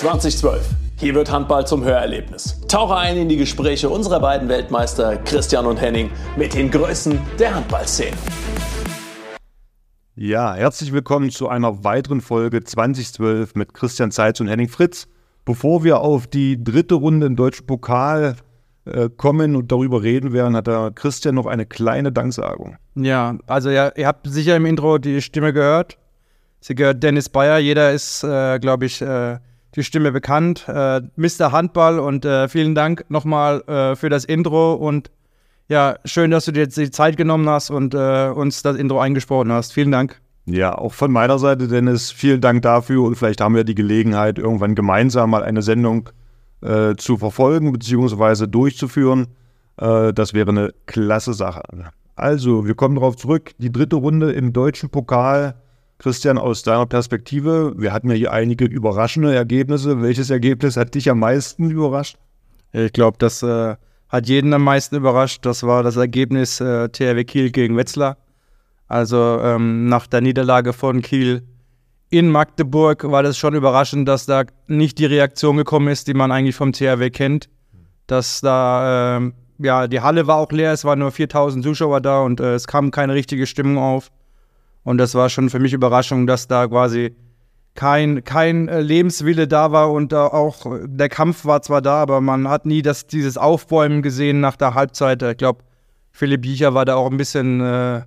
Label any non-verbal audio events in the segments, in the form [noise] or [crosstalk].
2012. Hier wird Handball zum Hörerlebnis. Tauche ein in die Gespräche unserer beiden Weltmeister Christian und Henning mit den Größen der Handballszene. Ja, herzlich willkommen zu einer weiteren Folge 2012 mit Christian Zeitz und Henning Fritz. Bevor wir auf die dritte Runde im deutschen Pokal äh, kommen und darüber reden werden, hat der Christian noch eine kleine Danksagung. Ja, also ja, ihr habt sicher im Intro die Stimme gehört. Sie gehört Dennis Bayer. Jeder ist, äh, glaube ich, äh, die Stimme bekannt. Äh, Mr. Handball und äh, vielen Dank nochmal äh, für das Intro und ja, schön, dass du dir jetzt die Zeit genommen hast und uns das Intro eingesprochen hast. Vielen Dank. Ja, auch von meiner Seite, Dennis, vielen Dank dafür und vielleicht haben wir die Gelegenheit, irgendwann gemeinsam mal eine Sendung äh, zu verfolgen bzw. durchzuführen. Äh, das wäre eine klasse Sache. Also, wir kommen darauf zurück. Die dritte Runde im deutschen Pokal. Christian, aus deiner Perspektive, wir hatten ja hier einige überraschende Ergebnisse. Welches Ergebnis hat dich am meisten überrascht? Ich glaube, das äh, hat jeden am meisten überrascht. Das war das Ergebnis äh, THW Kiel gegen Wetzlar. Also ähm, nach der Niederlage von Kiel in Magdeburg war das schon überraschend, dass da nicht die Reaktion gekommen ist, die man eigentlich vom THW kennt. Dass da, äh, ja, die Halle war auch leer, es waren nur 4000 Zuschauer da und äh, es kam keine richtige Stimmung auf. Und das war schon für mich Überraschung, dass da quasi kein, kein äh, Lebenswille da war und auch der Kampf war zwar da, aber man hat nie das, dieses Aufbäumen gesehen nach der Halbzeit. Ich glaube, Philipp Biecher war da auch ein bisschen äh,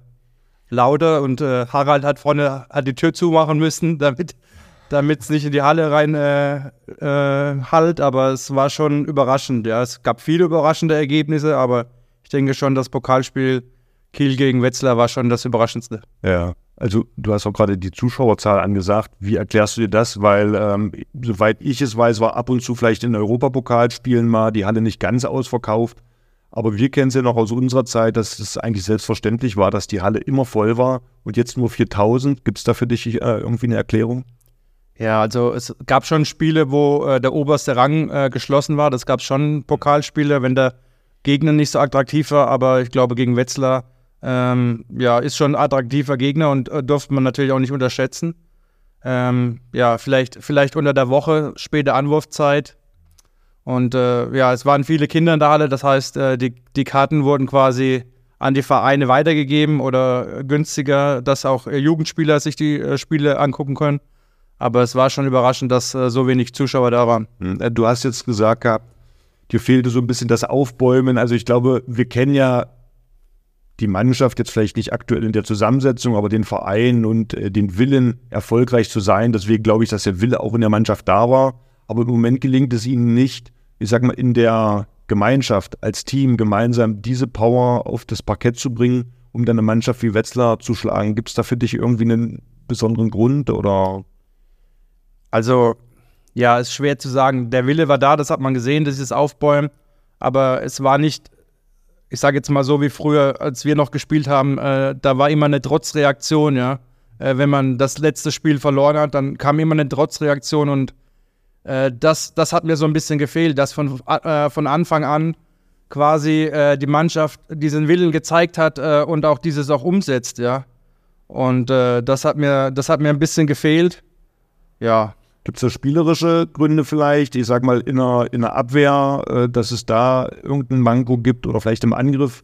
lauter und äh, Harald hat vorne hat die Tür zumachen müssen, [laughs] damit es nicht in die Halle rein äh, äh, halt, aber es war schon überraschend. Ja, es gab viele überraschende Ergebnisse, aber ich denke schon, das Pokalspiel Kiel gegen Wetzlar war schon das Überraschendste. Ja, also du hast auch gerade die Zuschauerzahl angesagt. Wie erklärst du dir das? Weil ähm, soweit ich es weiß, war ab und zu vielleicht in Europapokalspielen mal die Halle nicht ganz ausverkauft. Aber wir kennen es ja noch aus unserer Zeit, dass es eigentlich selbstverständlich war, dass die Halle immer voll war und jetzt nur 4000. Gibt es da für dich äh, irgendwie eine Erklärung? Ja, also es gab schon Spiele, wo äh, der oberste Rang äh, geschlossen war. Das gab schon Pokalspiele, wenn der Gegner nicht so attraktiv war. Aber ich glaube, gegen Wetzlar ähm, ja, ist schon ein attraktiver Gegner und äh, durfte man natürlich auch nicht unterschätzen. Ähm, ja, vielleicht, vielleicht unter der Woche, späte Anwurfzeit, und äh, ja, es waren viele Kinder in der Halle, das heißt, äh, die, die Karten wurden quasi an die Vereine weitergegeben oder günstiger, dass auch äh, Jugendspieler sich die äh, Spiele angucken können. Aber es war schon überraschend, dass äh, so wenig Zuschauer da waren. Hm, du hast jetzt gesagt gehabt, dir fehlte so ein bisschen das Aufbäumen. Also ich glaube, wir kennen ja die Mannschaft jetzt vielleicht nicht aktuell in der Zusammensetzung, aber den Verein und den Willen, erfolgreich zu sein. Deswegen glaube ich, dass der Wille auch in der Mannschaft da war. Aber im Moment gelingt es ihnen nicht, ich sag mal, in der Gemeinschaft, als Team gemeinsam diese Power auf das Parkett zu bringen, um dann eine Mannschaft wie Wetzlar zu schlagen? Gibt es da für dich irgendwie einen besonderen Grund oder? Also, ja, ist schwer zu sagen. Der Wille war da, das hat man gesehen, das ist Aufbäumen, aber es war nicht, ich sage jetzt mal so wie früher, als wir noch gespielt haben, äh, da war immer eine Trotzreaktion, ja. Äh, wenn man das letzte Spiel verloren hat, dann kam immer eine Trotzreaktion und äh, das, das hat mir so ein bisschen gefehlt, dass von, äh, von Anfang an quasi äh, die Mannschaft diesen Willen gezeigt hat äh, und auch dieses auch umsetzt, ja. Und das, hat mir, das hat mir ein bisschen gefehlt. Ja. Gibt es da spielerische Gründe vielleicht? Ich sag mal in der, in der Abwehr, äh, dass es da irgendein Manko gibt oder vielleicht im Angriff.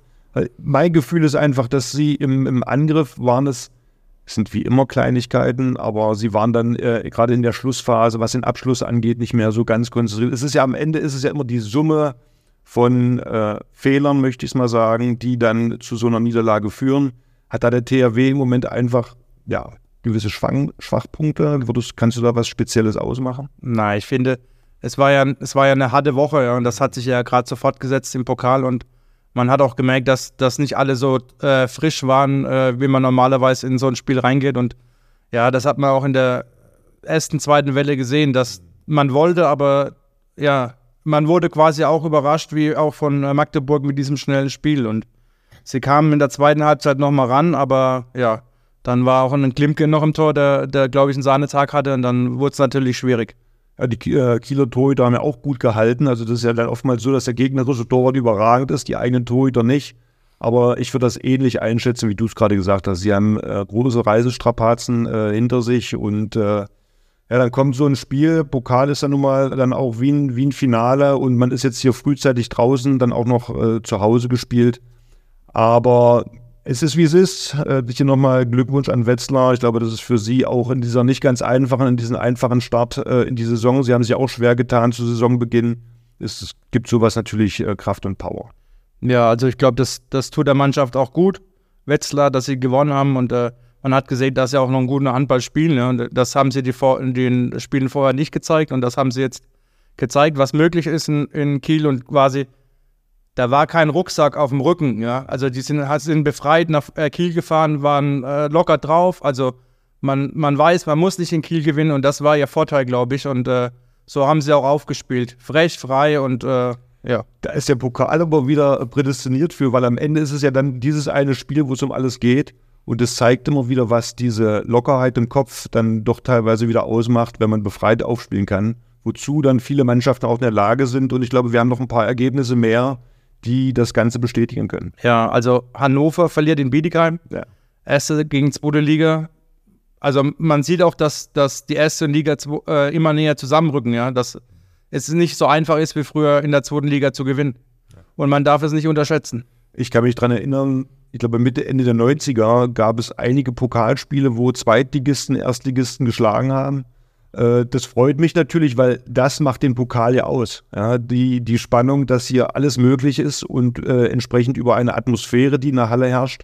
Mein Gefühl ist einfach, dass sie im, im Angriff waren es sind wie immer Kleinigkeiten, aber sie waren dann äh, gerade in der Schlussphase, was den Abschluss angeht, nicht mehr so ganz konzentriert. Es ist ja am Ende ist es ja immer die Summe von äh, Fehlern, möchte ich es mal sagen, die dann zu so einer Niederlage führen. Hat da der THW im Moment einfach ja, gewisse Schwang Schwachpunkte? Würdest, kannst du da was Spezielles ausmachen? Nein, ich finde, es war ja, es war ja eine harte Woche ja, und das hat sich ja gerade so fortgesetzt im Pokal und man hat auch gemerkt, dass, dass nicht alle so äh, frisch waren, äh, wie man normalerweise in so ein Spiel reingeht. Und ja, das hat man auch in der ersten, zweiten Welle gesehen, dass man wollte, aber ja, man wurde quasi auch überrascht, wie auch von Magdeburg mit diesem schnellen Spiel. Und sie kamen in der zweiten Halbzeit nochmal ran, aber ja, dann war auch ein Klimke noch im Tor, der, der glaube ich, einen Sahnetag hatte und dann wurde es natürlich schwierig. Ja, die äh, Kieler Torhüter haben ja auch gut gehalten. Also das ist ja dann oftmals so, dass der gegnerische Torwart überragend ist, die eigenen Torhüter nicht. Aber ich würde das ähnlich einschätzen, wie du es gerade gesagt hast. Sie haben äh, große Reisestrapazen äh, hinter sich und äh, Ja, dann kommt so ein Spiel, Pokal ist dann nun mal dann auch wie ein, wie ein Finale und man ist jetzt hier frühzeitig draußen, dann auch noch äh, zu Hause gespielt. Aber es ist wie es ist. Äh, hier nochmal Glückwunsch an Wetzlar. Ich glaube, das ist für Sie auch in dieser nicht ganz einfachen, in diesem einfachen Start äh, in die Saison. Sie haben sich auch schwer getan zu Saisonbeginn. Es, gibt sowas natürlich äh, Kraft und Power. Ja, also ich glaube, das, das tut der Mannschaft auch gut. Wetzlar, dass sie gewonnen haben und äh, man hat gesehen, dass sie auch noch einen guten Handball spielen. Ja, und das haben sie die vor, in den Spielen vorher nicht gezeigt und das haben sie jetzt gezeigt, was möglich ist in, in Kiel und quasi da war kein Rucksack auf dem Rücken, ja. Also die sind, sind befreit nach äh, Kiel gefahren, waren äh, locker drauf. Also man, man weiß, man muss nicht in Kiel gewinnen und das war ihr Vorteil, glaube ich. Und äh, so haben sie auch aufgespielt. Frech, frei und äh, ja. Da ist der Pokal aber wieder prädestiniert für, weil am Ende ist es ja dann dieses eine Spiel, wo es um alles geht. Und es zeigt immer wieder, was diese Lockerheit im Kopf dann doch teilweise wieder ausmacht, wenn man befreit aufspielen kann. Wozu dann viele Mannschaften auch in der Lage sind. Und ich glaube, wir haben noch ein paar Ergebnisse mehr, die das Ganze bestätigen können. Ja, also Hannover verliert in Bietigheim. Ja. Erste gegen zweite Liga. Also man sieht auch, dass, dass die erste Liga äh, immer näher zusammenrücken, ja. Dass es nicht so einfach ist, wie früher in der zweiten Liga zu gewinnen. Und man darf es nicht unterschätzen. Ich kann mich daran erinnern, ich glaube Mitte, Ende der 90er gab es einige Pokalspiele, wo Zweitligisten Erstligisten geschlagen haben. Äh, das freut mich natürlich, weil das macht den Pokal ja aus. Ja, die, die Spannung, dass hier alles möglich ist und äh, entsprechend über eine Atmosphäre, die in der Halle herrscht,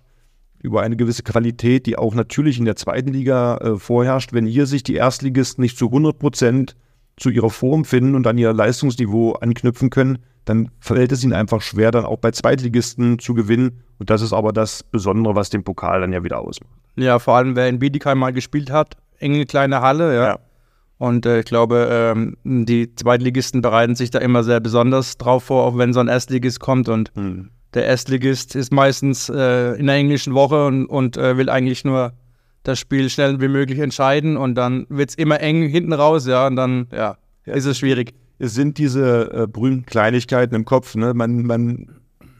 über eine gewisse Qualität, die auch natürlich in der zweiten Liga äh, vorherrscht. Wenn hier sich die Erstligisten nicht zu 100 Prozent zu ihrer Form finden und an ihr Leistungsniveau anknüpfen können, dann fällt es ihnen einfach schwer, dann auch bei Zweitligisten zu gewinnen. Und das ist aber das Besondere, was den Pokal dann ja wieder ausmacht. Ja, vor allem, wer in Bietigheim mal gespielt hat, enge kleine Halle, ja. ja. Und äh, ich glaube, ähm, die Zweitligisten bereiten sich da immer sehr besonders drauf vor, auch wenn so ein Erstligist kommt. Und hm. der Erstligist ist meistens äh, in der englischen Woche und, und äh, will eigentlich nur das Spiel schnell wie möglich entscheiden. Und dann wird es immer eng hinten raus, ja. Und dann ja, ja. ist es schwierig. Es sind diese äh, berühmten Kleinigkeiten im Kopf. Ne? Man, man,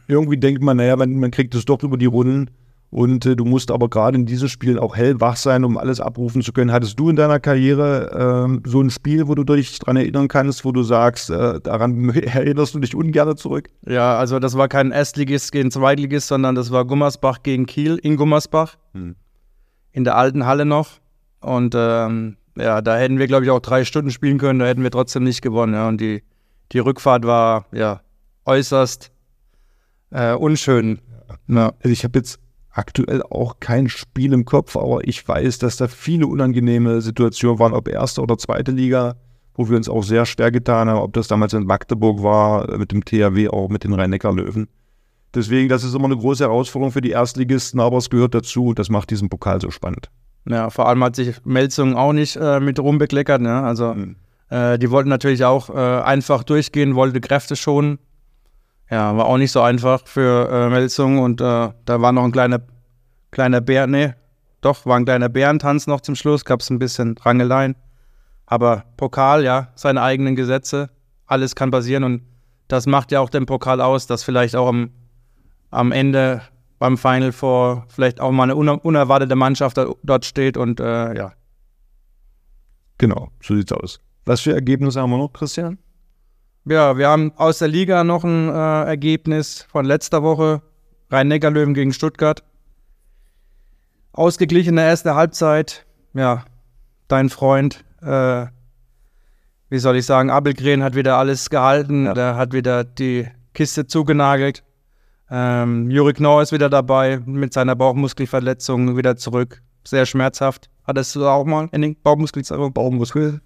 irgendwie denkt man, naja, man, man kriegt es doch über die Runden. Und äh, du musst aber gerade in diesen Spielen auch hellwach sein, um alles abrufen zu können. Hattest du in deiner Karriere äh, so ein Spiel, wo du dich daran erinnern kannst, wo du sagst, äh, daran [laughs] erinnerst du dich ungern zurück? Ja, also das war kein Erstligist gegen Zweitligist, sondern das war Gummersbach gegen Kiel in Gummersbach. Hm. In der alten Halle noch. Und ähm, ja, da hätten wir, glaube ich, auch drei Stunden spielen können, da hätten wir trotzdem nicht gewonnen. Ja. Und die, die Rückfahrt war ja äußerst äh, unschön. Ja. Also ich habe jetzt aktuell auch kein Spiel im Kopf, aber ich weiß, dass da viele unangenehme Situationen waren, ob erste oder zweite Liga, wo wir uns auch sehr schwer getan haben, ob das damals in Magdeburg war, mit dem THW, auch mit den Rhein-Neckar-Löwen. Deswegen, das ist immer eine große Herausforderung für die Erstligisten, aber es gehört dazu und das macht diesen Pokal so spannend. Ja, vor allem hat sich Melzung auch nicht äh, mit rumbekleckert. Ne? Also, mhm. äh, die wollten natürlich auch äh, einfach durchgehen, wollte Kräfte schonen. Ja, war auch nicht so einfach für äh, Melsung und äh, da war noch ein kleiner, kleiner Bär, nee, doch, war ein kleiner Bärentanz noch zum Schluss, gab es ein bisschen Rangeleien. Aber Pokal, ja, seine eigenen Gesetze, alles kann passieren und das macht ja auch den Pokal aus, dass vielleicht auch am, am Ende beim Final Four vielleicht auch mal eine uner unerwartete Mannschaft dort steht und äh, ja. Genau, so sieht's aus. Was für Ergebnisse haben wir noch, Christian? Ja, wir haben aus der Liga noch ein äh, Ergebnis von letzter Woche. Rhein-Neckar-Löwen gegen Stuttgart. Ausgeglichene erste Halbzeit. Ja, dein Freund, äh, wie soll ich sagen, Abelgren hat wieder alles gehalten. Ja. Der hat wieder die Kiste zugenagelt. Ähm, Juri Knorr ist wieder dabei mit seiner Bauchmuskelverletzung wieder zurück. Sehr schmerzhaft. Hattest du auch mal Henning? Bauchmuskelzerrung? Bauchmuskel?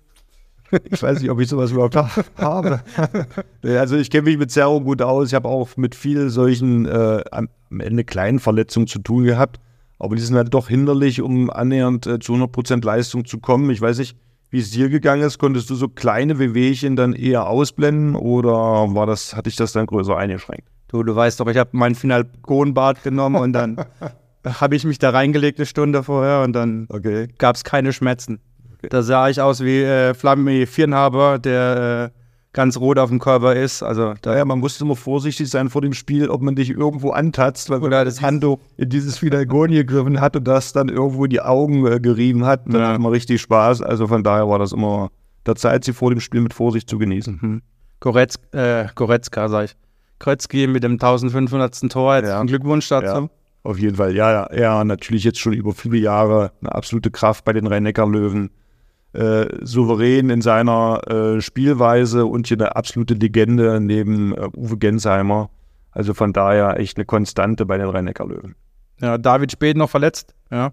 [laughs] Ich weiß nicht, ob ich sowas überhaupt habe. [laughs] also ich kenne mich mit Zerrung gut aus. Ich habe auch mit vielen solchen äh, am Ende kleinen Verletzungen zu tun gehabt. Aber die sind halt doch hinderlich, um annähernd äh, zu 100% Leistung zu kommen. Ich weiß nicht, wie es dir gegangen ist. Konntest du so kleine Wehwehchen dann eher ausblenden oder war das, hatte ich das dann größer eingeschränkt? Du, du weißt doch, ich habe mein Finalgonbad genommen und dann [laughs] habe ich mich da reingelegt eine Stunde vorher und dann okay. gab es keine Schmerzen. Da sah ich aus wie äh, Flammi Vierenhaber, der äh, ganz rot auf dem Körper ist. Also da Ja, man musste immer vorsichtig sein vor dem Spiel, ob man dich irgendwo antatzt, weil oder das Handtuch in dieses Fidelgon gegriffen hat und das dann irgendwo in die Augen äh, gerieben hat. Dann Ja. hat man richtig Spaß. Also von daher war das immer der Zeit, sie vor dem Spiel mit Vorsicht zu genießen. Hm. Goretz, äh, Goretzka, sag ich. Krötzky mit dem 1500. Tor. Jetzt Ja. Glückwunsch dazu. Ja. Auf jeden Fall, ja, ja, ja, natürlich jetzt schon über viele Jahre eine absolute Kraft bei den Rhein-Neckar-Löwen. Äh, souverän in seiner äh, Spielweise und hier eine absolute Legende neben äh, Uwe Gensheimer. Also von daher echt eine Konstante bei den Rhein-Neckar-Löwen. Ja, David Speth noch verletzt. Ja.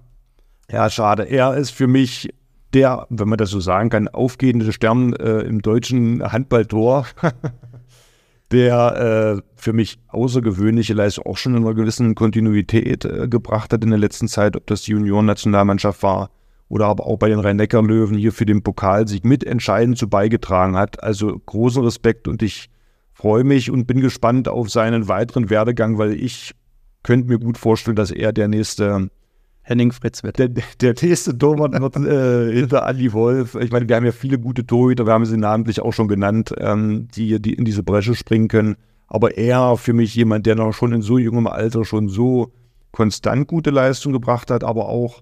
Ja, schade. Er ist für mich der, wenn man das so sagen kann, aufgehende Stern äh, im deutschen Handballtor, [laughs] der äh, für mich außergewöhnliche Leistung auch schon in einer gewissen Kontinuität äh, gebracht hat in der letzten Zeit, ob das die Union-Nationalmannschaft war oder aber auch bei den Rhein-Neckar-Löwen hier für den Pokalsieg mitentscheidend zu beigetragen hat. Also großen Respekt und ich freue mich und bin gespannt auf seinen weiteren Werdegang, weil ich könnte mir gut vorstellen, dass er der nächste Henning Fritz wird. der, der nächste Torwart wird [laughs] äh, hinter Andi Wolf. Ich meine, wir haben ja viele gute Torhüter, wir haben sie namentlich auch schon genannt, ähm, die, die in diese Bresche springen können. Aber er für mich jemand, der noch schon in so jungem Alter schon so konstant gute Leistung gebracht hat, aber auch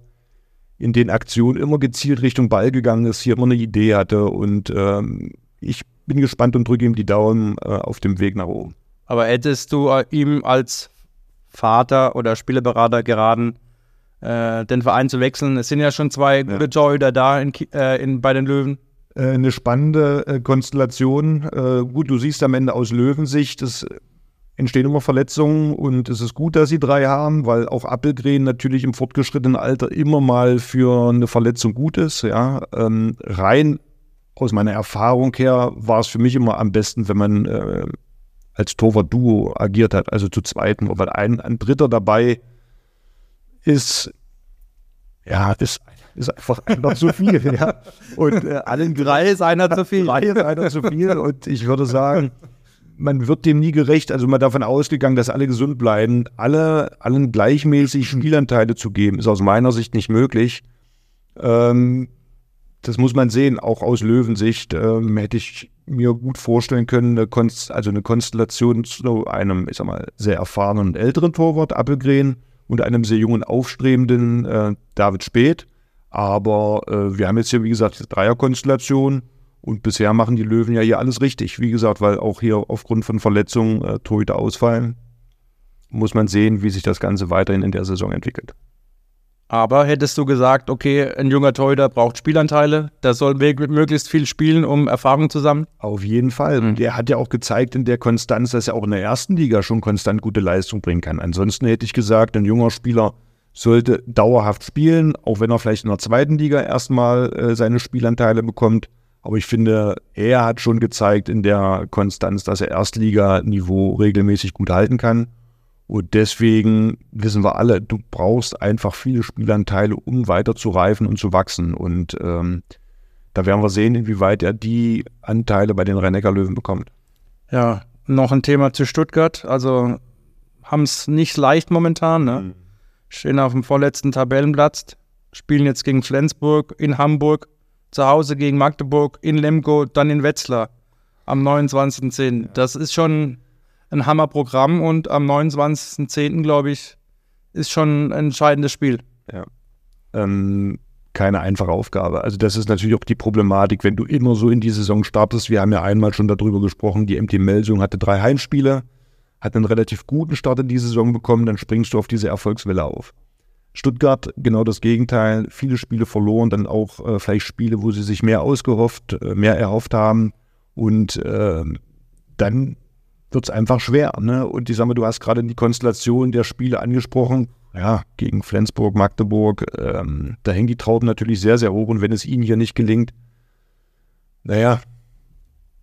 in den Aktionen immer gezielt Richtung Ball gegangen ist, hier immer eine Idee hatte. Und ähm, ich bin gespannt und drücke ihm die Daumen äh, auf dem Weg nach oben. Aber hättest du äh, ihm als Vater oder Spielerberater geraten, äh, den Verein zu wechseln? Es sind ja schon zwei gute Torhüter da in, äh, in, bei den Löwen. Äh, eine spannende äh, Konstellation. Gut, du siehst am Ende aus Löwensicht, es entstehen immer Verletzungen und es ist gut, dass sie drei haben, weil auch Appelgren natürlich im fortgeschrittenen Alter immer mal für eine Verletzung gut ist. Ja, ähm, rein aus meiner Erfahrung her war es für mich immer am besten, wenn man äh, als Torwart-Duo agiert hat, also zu zweiten, weil ein, ein Dritter dabei ist, ja, ist, ist einfach noch zu viel. ja. Und äh, allen Drei ist einer zu viel. Drei ist einer zu viel. Und ich würde sagen, man wird dem nie gerecht. Also mal davon ausgegangen, dass alle gesund bleiben. Alle, allen gleichmäßig Spielanteile zu geben, ist aus meiner Sicht nicht möglich. Ähm, das muss man sehen, auch aus Löwensicht ähm, hätte ich mir gut vorstellen können, eine Konst also eine Konstellation zu einem, ich sag mal, sehr erfahrenen und älteren Torwart, Appelgren, und einem sehr jungen, aufstrebenden äh, David Speth. Aber äh, wir haben jetzt hier, wie gesagt, diese Dreierkonstellation und bisher machen die Löwen ja hier alles richtig. Wie gesagt, weil auch hier aufgrund von Verletzungen äh, Torhüter ausfallen, muss man sehen, wie sich das Ganze weiterhin in der Saison entwickelt. Aber hättest du gesagt, okay, ein junger Torhüter braucht Spielanteile, der soll mög- möglichst viel spielen, um Erfahrung zu sammeln? Auf jeden Fall. Und er hat ja auch gezeigt in der Konstanz, dass er auch in der ersten Liga schon konstant gute Leistung bringen kann. Ansonsten hätte ich gesagt, ein junger Spieler sollte dauerhaft spielen, auch wenn er vielleicht in der zweiten Liga erstmal äh, seine Spielanteile bekommt. Aber ich finde, er hat schon gezeigt in der Konstanz, dass er Erstliganiveau regelmäßig gut halten kann. Und deswegen wissen wir alle, du brauchst einfach viele Spielanteile, um weiter zu reifen und zu wachsen. Und ähm, da werden wir sehen, inwieweit er die Anteile bei den Rhein-Neckar-Löwen bekommt. Ja, noch ein Thema zu Stuttgart. Also haben es nicht leicht momentan. Ne? Stehen auf dem vorletzten Tabellenplatz, spielen jetzt gegen Flensburg, in Hamburg, zu Hause gegen Magdeburg, in Lemgo, dann in Wetzlar am 29.10. Das ist schon ein Hammerprogramm und am 29.10. glaube ich, ist schon ein entscheidendes Spiel. ähm, keine einfache Aufgabe. Also das ist natürlich auch die Problematik, wenn du immer so in die Saison startest. Wir haben ja einmal schon darüber gesprochen, die MT Melsung hatte drei Heimspiele, hat einen relativ guten Start in die Saison bekommen, dann springst du auf diese Erfolgswelle auf. Stuttgart genau das Gegenteil, viele Spiele verloren, dann auch äh, vielleicht Spiele, wo sie sich mehr ausgehofft, äh, mehr erhofft haben und äh, dann wird es einfach schwer. Ne? Und ich sag mal, du hast gerade die Konstellation der Spiele angesprochen. Ja, gegen Flensburg, Magdeburg, ähm, da hängen die Trauben natürlich sehr, sehr hoch. Und wenn es ihnen hier nicht gelingt, naja,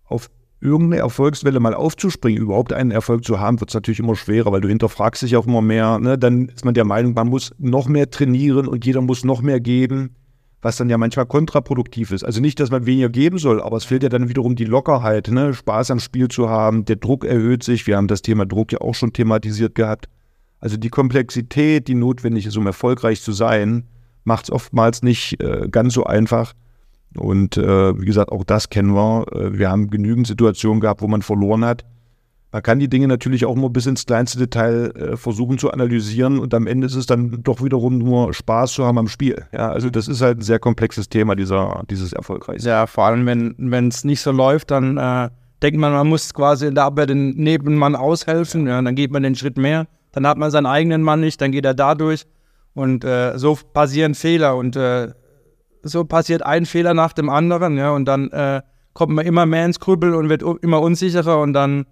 auf irgendeine Erfolgswelle mal aufzuspringen, überhaupt einen Erfolg zu haben, wird es natürlich immer schwerer, weil du hinterfragst dich auch immer mehr. Ne? Dann ist man der Meinung, man muss noch mehr trainieren und jeder muss noch mehr geben, was dann ja manchmal kontraproduktiv ist. Also nicht, dass man weniger geben soll, aber es fehlt ja dann wiederum die Lockerheit, ne? Spaß am Spiel zu haben. Der Druck erhöht sich. Wir haben das Thema Druck ja auch schon thematisiert gehabt. Also die Komplexität, die notwendig ist, um erfolgreich zu sein, macht es oftmals nicht äh, ganz so einfach, Und äh, wie gesagt, auch das kennen wir. Äh, wir haben genügend Situationen gehabt, wo man verloren hat. Man kann die Dinge natürlich auch nur bis ins kleinste Detail äh, versuchen zu analysieren und am Ende ist es dann doch wiederum nur Spaß zu haben am Spiel. Ja, also das ist halt ein sehr komplexes Thema, dieser, dieses Erfolgreiche. Ja, vor allem, wenn es nicht so läuft, dann äh, denkt man, man muss quasi in der Abwehr den Nebenmann aushelfen, ja, dann geht man den Schritt mehr, dann hat man seinen eigenen Mann nicht, dann geht er da durch und äh, so passieren Fehler und äh, so passiert ein Fehler nach dem anderen, ja, und dann äh, kommt man immer mehr ins Krüppel und wird immer unsicherer und dann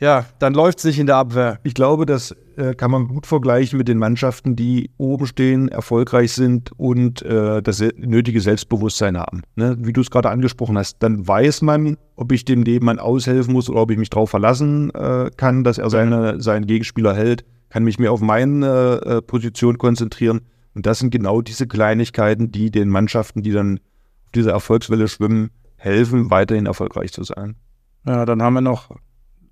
ja, dann läuft es nicht in der Abwehr. Ich glaube, das äh, kann man gut vergleichen mit den Mannschaften, die oben stehen, erfolgreich sind und äh, das nötige Selbstbewusstsein haben. Ne? Wie du es gerade angesprochen hast, dann weiß man, ob ich dem Nebenmann aushelfen muss oder ob ich mich darauf verlassen äh, kann, dass er seine, seinen Gegenspieler hält, kann mich mehr auf meine äh, Position konzentrieren. Und das sind genau diese Kleinigkeiten, die den Mannschaften, die dann auf dieser Erfolgswelle schwimmen, helfen, weiterhin erfolgreich zu sein. Ja, dann haben wir noch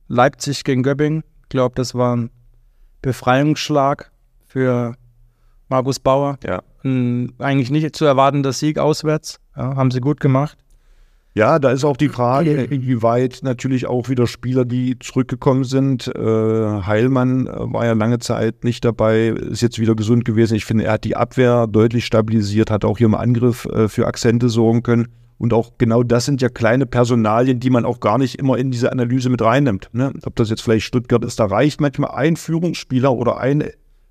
Leipzig gegen Göpping. Ich glaube, das war ein Befreiungsschlag für Markus Bauer. Ja. Ein eigentlich nicht zu erwartender Sieg auswärts. Ja, haben sie gut gemacht. Ja, da ist auch die Frage, inwieweit natürlich auch wieder Spieler, die zurückgekommen sind. Äh, Heilmann äh, war ja lange Zeit nicht dabei, ist jetzt wieder gesund gewesen. Ich finde, er hat die Abwehr deutlich stabilisiert, hat auch hier im Angriff äh, für Akzente sorgen können. Und auch genau das sind ja kleine Personalien, die man auch gar nicht immer in diese Analyse mit reinnimmt. Ne? Ob das jetzt vielleicht Stuttgart ist, da reicht manchmal ein Führungsspieler oder ein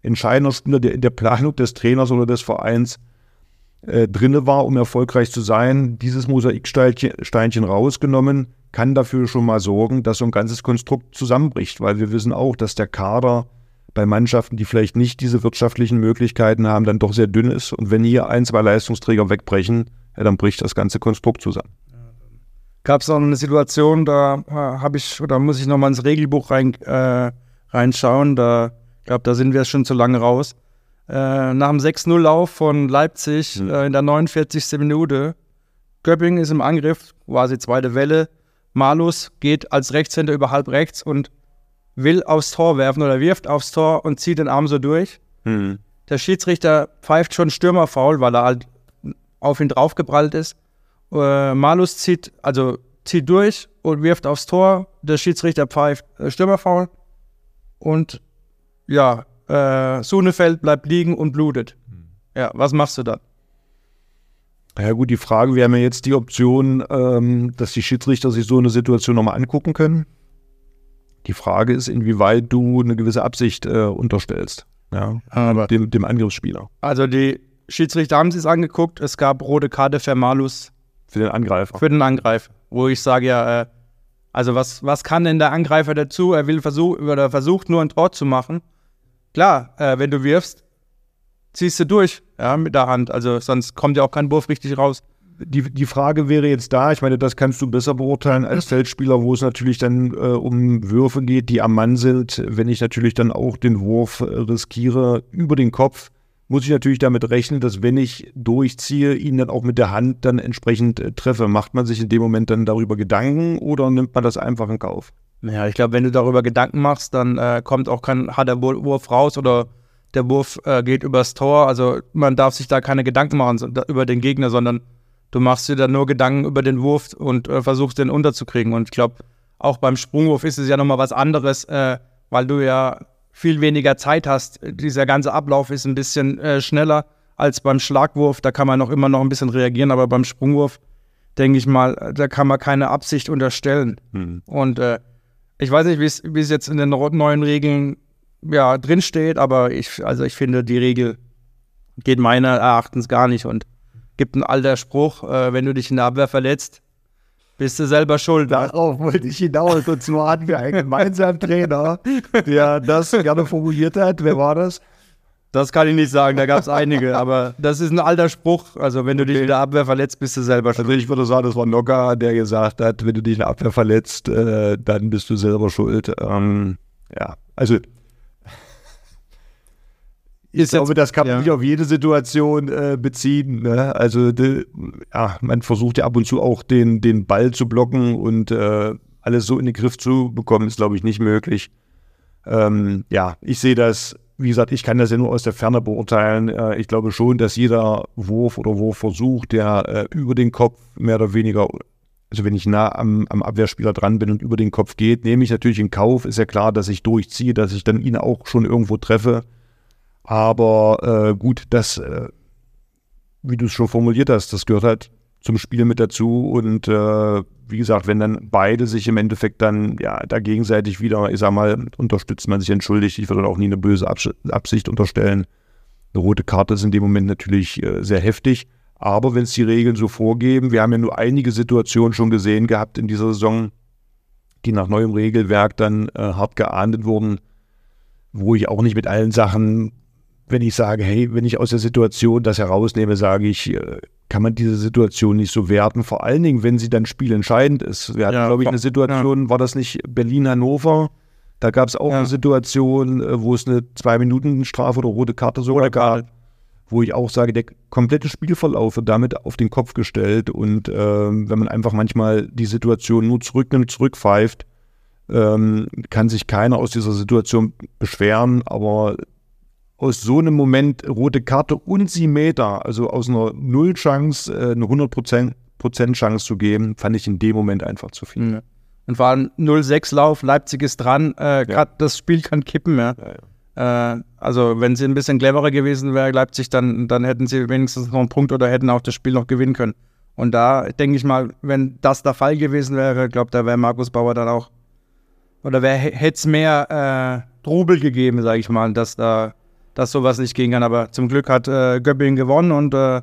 entscheidender Spieler, der in der Planung des Trainers oder des Vereins äh, drinne war, um erfolgreich zu sein. Dieses Mosaiksteinchen rausgenommen, kann dafür schon mal sorgen, dass so ein ganzes Konstrukt zusammenbricht, weil wir wissen auch, dass der Kader bei Mannschaften, die vielleicht nicht diese wirtschaftlichen Möglichkeiten haben, dann doch sehr dünn ist. Und wenn hier ein, zwei Leistungsträger wegbrechen, ja, dann bricht das ganze Konstrukt zusammen. Gab es auch eine Situation, da äh, habe ich, oder muss ich nochmal ins Regelbuch rein, äh, reinschauen, da glaube, da sind wir schon zu lange raus. Äh, nach dem 6-0-Lauf von Leipzig mhm. äh, in der 49. Minute, Göpping ist im Angriff, quasi zweite Welle. Malus geht als Rechtshänder über halb rechts und will aufs Tor werfen oder wirft aufs Tor und zieht den Arm so durch. Mhm. Der Schiedsrichter pfeift schon Stürmerfaul, weil er halt auf ihn draufgeprallt ist. Äh, Malus zieht, also zieht durch und wirft aufs Tor. Der Schiedsrichter pfeift äh, Stürmerfoul. Und ja, äh, Sunefeld bleibt liegen und blutet. Hm. Ja, was machst du da? Ja gut, die Frage, wir haben ja jetzt die Option, ähm, dass die Schiedsrichter sich so eine Situation nochmal angucken können. Die Frage ist, inwieweit du eine gewisse Absicht äh, unterstellst. Ja, aber dem, dem Angriffsspieler. Also die Schiedsrichter haben sich es angeguckt. Es gab rote Karte für Malus. Für den Angreifer. Für den Angreifer. Wo ich sage ja, äh, also was, was kann denn der Angreifer dazu? Er will versuch, oder versucht nur ein Tor zu machen. Klar, äh, wenn du wirfst, ziehst du durch, ja, mit der Hand. Also sonst kommt ja auch kein Wurf richtig raus. Die, die Frage wäre jetzt da, ich meine, das kannst du besser beurteilen als Feldspieler, wo es natürlich dann äh, um Würfe geht, die am Mann sind. Wenn ich natürlich dann auch den Wurf äh, riskiere über den Kopf, muss ich natürlich damit rechnen, dass wenn ich durchziehe, ihn dann auch mit der Hand dann entsprechend äh, treffe. Macht man sich in dem Moment dann darüber Gedanken oder nimmt man das einfach in Kauf? Ja, ich glaube, wenn du darüber Gedanken machst, dann äh, kommt auch kein harter Wurf raus oder der Wurf äh, geht übers Tor. Also man darf sich da keine Gedanken machen so, da, über den Gegner, sondern du machst dir dann nur Gedanken über den Wurf und äh, versuchst den unterzukriegen. Und ich glaube, auch beim Sprungwurf ist es ja nochmal was anderes, äh, weil du ja viel weniger Zeit hast. Dieser ganze Ablauf ist ein bisschen äh, schneller als beim Schlagwurf. Da kann man noch immer noch ein bisschen reagieren, aber beim Sprungwurf, denke ich mal, da kann man keine Absicht unterstellen. Mhm. Und äh, ich weiß nicht, wie es jetzt in den neuen Regeln ja, drinsteht, aber ich, also ich finde, die Regel geht meiner Erachtens gar nicht und gibt einen alter Spruch, äh, wenn du dich in der Abwehr verletzt, bist du selber schuld. Darauf wollte ich hinaus. Und zwar hatten wir einen gemeinsamen Trainer, der das gerne formuliert hat. Wer war das? Das kann ich nicht sagen, da gab es einige, aber das ist ein alter Spruch. Also, wenn du dich in der Abwehr verletzt, bist du selber schuld. Also, ich würde sagen, das war Nocker, der gesagt hat, wenn du dich in der Abwehr verletzt, äh, dann bist du selber schuld. Ähm, ja, also ich glaube, das kann man ja. nicht auf jede Situation äh, beziehen. Ne? Also de, ja, man versucht ja ab und zu auch den, den Ball zu blocken und äh, alles so in den Griff zu bekommen, ist, glaube ich, nicht möglich. Ähm, ja, ich sehe das wie gesagt, ich kann das ja nur aus der Ferne beurteilen. Äh, ich glaube schon, dass jeder Wurf oder Wurfversuch, der äh, über den Kopf mehr oder weniger, also wenn ich nah am, am, Abwehrspieler dran bin und über den Kopf geht, nehme ich natürlich in Kauf. Ist ja klar, dass ich durchziehe, dass ich dann ihn auch schon irgendwo treffe. Aber äh, gut, das, äh, wie du es schon formuliert hast, das gehört halt zum Spiel mit dazu. Und äh, wie gesagt, wenn dann beide sich im Endeffekt dann ja da gegenseitig wieder, ich sag mal, unterstützt man sich entschuldigt, ich würde auch nie eine böse Absicht unterstellen. Eine rote Karte ist in dem Moment natürlich äh, sehr heftig. Aber wenn es die Regeln so vorgeben, wir haben ja nur einige Situationen schon gesehen gehabt in dieser Saison, die nach neuem Regelwerk dann äh, hart geahndet wurden, wo ich auch nicht mit allen Sachen, wenn ich sage, hey, wenn ich aus der Situation das herausnehme, sage ich, äh, kann man diese Situation nicht so werten. Vor allen Dingen, wenn sie dann spielentscheidend ist. Wir hatten, ja, glaube ich, eine Situation, ja. war das nicht Berlin-Hannover? Da gab es auch ja. eine Situation, äh, wo es eine Zwei-Minuten-Strafe oder rote Karte sogar gab, wo ich auch sage, der komplette Spielverlauf wird damit auf den Kopf gestellt. Und äh, wenn man einfach manchmal die Situation nur zurücknimmt, zurückpfeift, ähm, kann sich keiner aus dieser Situation beschweren. Aber aus so einem Moment rote Karte und sie Meter, also aus einer Null-Chance äh, eine 100 Prozent Chance zu geben, fand ich in dem Moment einfach zu viel. Mhm. Und war ein 0-6-Lauf, Leipzig ist dran, äh, ja. das Spiel kann kippen, ja. ja, äh, also wenn sie ein bisschen cleverer gewesen wäre, Leipzig, dann, dann hätten sie wenigstens noch einen Punkt oder hätten auch das Spiel noch gewinnen können. Und da denke ich mal, wenn das der Fall gewesen wäre, glaube da wäre Markus Bauer dann auch, oder hätte es mehr äh, Trubel gegeben, sage ich mal, dass da dass sowas nicht gehen kann. Aber zum Glück hat äh, Göppingen gewonnen und äh,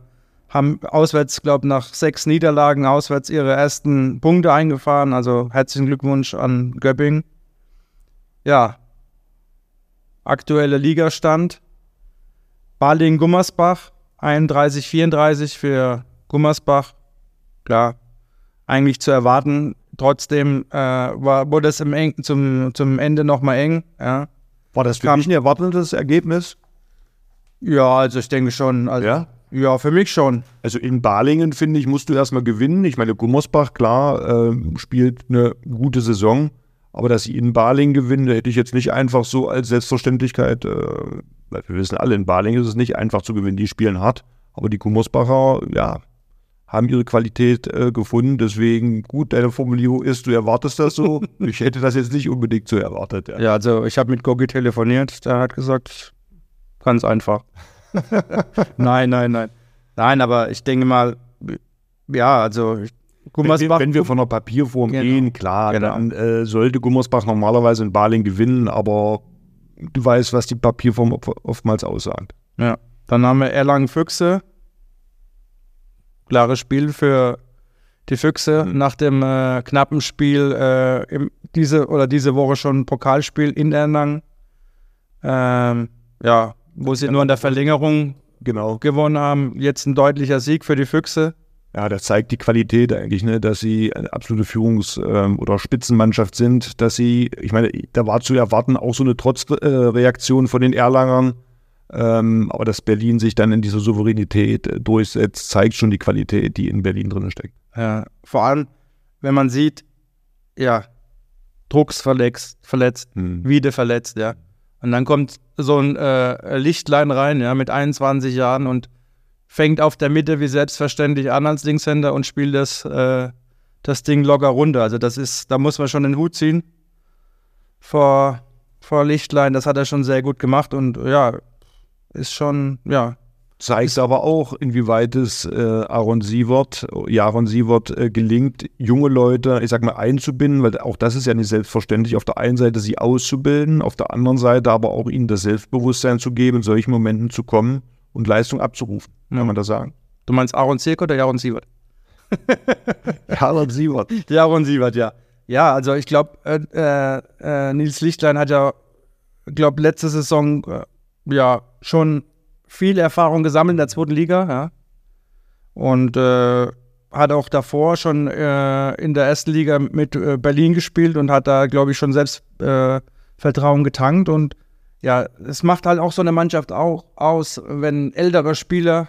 haben auswärts, glaube ich, nach sechs Niederlagen auswärts ihre ersten Punkte eingefahren. Also herzlichen Glückwunsch an Göppingen. Ja, aktueller Ligastand. Balingen-Gummersbach 31-34 für Gummersbach. Klar, eigentlich zu erwarten. Trotzdem äh, war, wurde es im Eng, zum, zum Ende nochmal eng. Ja. War das für dich ein erwartendes Ergebnis? Ja, also ich denke schon. Also, ja? Ja, für mich schon. Also in Balingen, finde ich, musst du erstmal gewinnen. Ich meine, Gummersbach, klar, äh, spielt eine gute Saison. Aber dass sie in Balingen gewinnen, hätte ich jetzt nicht einfach so als Selbstverständlichkeit, äh, weil wir wissen alle, in Balingen ist es nicht einfach zu gewinnen. Die spielen hart. Aber die Gummersbacher, ja, haben ihre Qualität äh, gefunden. Deswegen, gut, deine Formulierung ist, du erwartest das so. [laughs] ich hätte das jetzt nicht unbedingt so erwartet. Ja, ja also ich habe mit Gogi telefoniert. Der hat gesagt, Ganz einfach. [laughs] nein, nein, nein. Nein, aber ich denke mal, ja, also Gummersbach. Wenn, wenn wir von der Papierform genau. gehen, klar, genau. dann äh, sollte Gummersbach normalerweise in Baling gewinnen, aber du weißt, was die Papierform oftmals aussagt. Ja, dann haben wir Erlangen-Füchse. Klares Spiel für die Füchse mhm. nach dem äh, knappen Spiel äh, im, diese oder diese Woche schon ein Pokalspiel in Erlangen. Ähm, ja, wo sie nur in der Verlängerung genau. gewonnen haben. Jetzt ein deutlicher Sieg für die Füchse. Ja, das zeigt die Qualität eigentlich, ne, dass sie eine absolute Führungs- ähm, oder Spitzenmannschaft sind, dass sie, ich meine, da war zu erwarten auch so eine Trotzreaktion von den Erlangern, ähm, aber dass Berlin sich dann in dieser Souveränität äh, durchsetzt, zeigt schon die Qualität, die in Berlin drin steckt. Ja, vor allem, wenn man sieht, ja, Drucks verletzt, verletzt, hm. Wiede verletzt, ja. Und dann kommt so ein äh, Lichtlein rein, ja, mit 21 Jahren und fängt auf der Mitte wie selbstverständlich an als Linkshänder und spielt das, äh, das Ding locker runter. Also das ist, da muss man schon den Hut ziehen vor, vor Lichtlein. Das hat er schon sehr gut gemacht und ja, ist schon, ja, zeigt aber auch, inwieweit es äh, Aaron Sievert, Jaron Sievert äh, gelingt, junge Leute, ich sag mal, einzubinden, weil auch das ist ja nicht selbstverständlich, auf der einen Seite sie auszubilden, auf der anderen Seite aber auch ihnen das Selbstbewusstsein zu geben, in solchen Momenten zu kommen und Leistung abzurufen, ja. kann man das sagen. Du meinst Aaron Zirk oder Jaron Sievert? [laughs] Aaron Sievert. Jaron Sievert, ja. Ja, also ich glaube, äh, äh, Nils Lichtlein hat ja, glaube letzte Saison äh, ja schon viel Erfahrung gesammelt in der zweiten Liga, ja. Und äh, hat auch davor schon äh, in der ersten Liga mit äh, Berlin gespielt und hat da, glaube ich, schon selbst äh, getankt. Und ja, es macht halt auch so eine Mannschaft auch aus, wenn ältere Spieler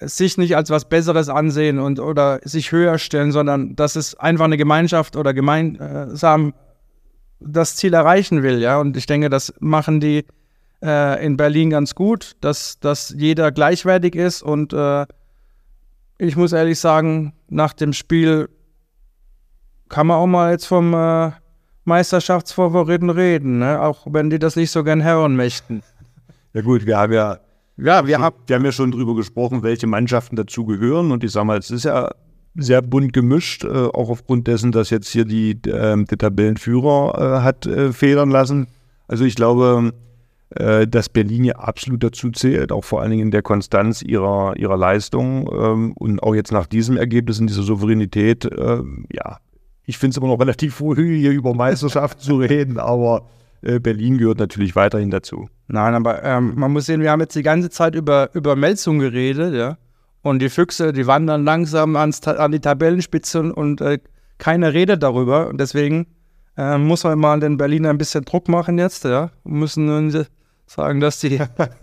sich nicht als was Besseres ansehen und oder sich höher stellen, sondern dass es einfach eine Gemeinschaft oder gemeinsam das Ziel erreichen will, ja. Und ich denke, das machen die äh, in Berlin ganz gut, dass, dass jeder gleichwertig ist. Und äh, ich muss ehrlich sagen, nach dem Spiel kann man auch mal jetzt vom äh, Meisterschaftsfavoriten reden, ne? auch wenn die das nicht so gern hören möchten. Ja gut, wir haben ja, ja wir, haben, wir haben ja schon drüber gesprochen, welche Mannschaften dazu gehören. Und ich sage mal, es ist ja sehr bunt gemischt, äh, auch aufgrund dessen, dass jetzt hier die, äh, der Tabellenführer äh, hat äh, federn lassen. Also ich glaube, äh, dass Berlin ja absolut dazu zählt, auch vor allen Dingen in der Konstanz ihrer, ihrer Leistung ähm, und auch jetzt nach diesem Ergebnis in dieser Souveränität, äh, ja, ich finde es immer noch relativ früh, hier über Meisterschaft zu reden, aber äh, Berlin gehört natürlich weiterhin dazu. Nein, aber ähm, man muss sehen, wir haben jetzt die ganze Zeit über, über Melzung geredet, ja. Und die Füchse, die wandern langsam ans, an die Tabellenspitze und äh, keiner redet darüber. Und deswegen äh, muss man mal den Berliner ein bisschen Druck machen jetzt, ja. Müssen sagen, dass die.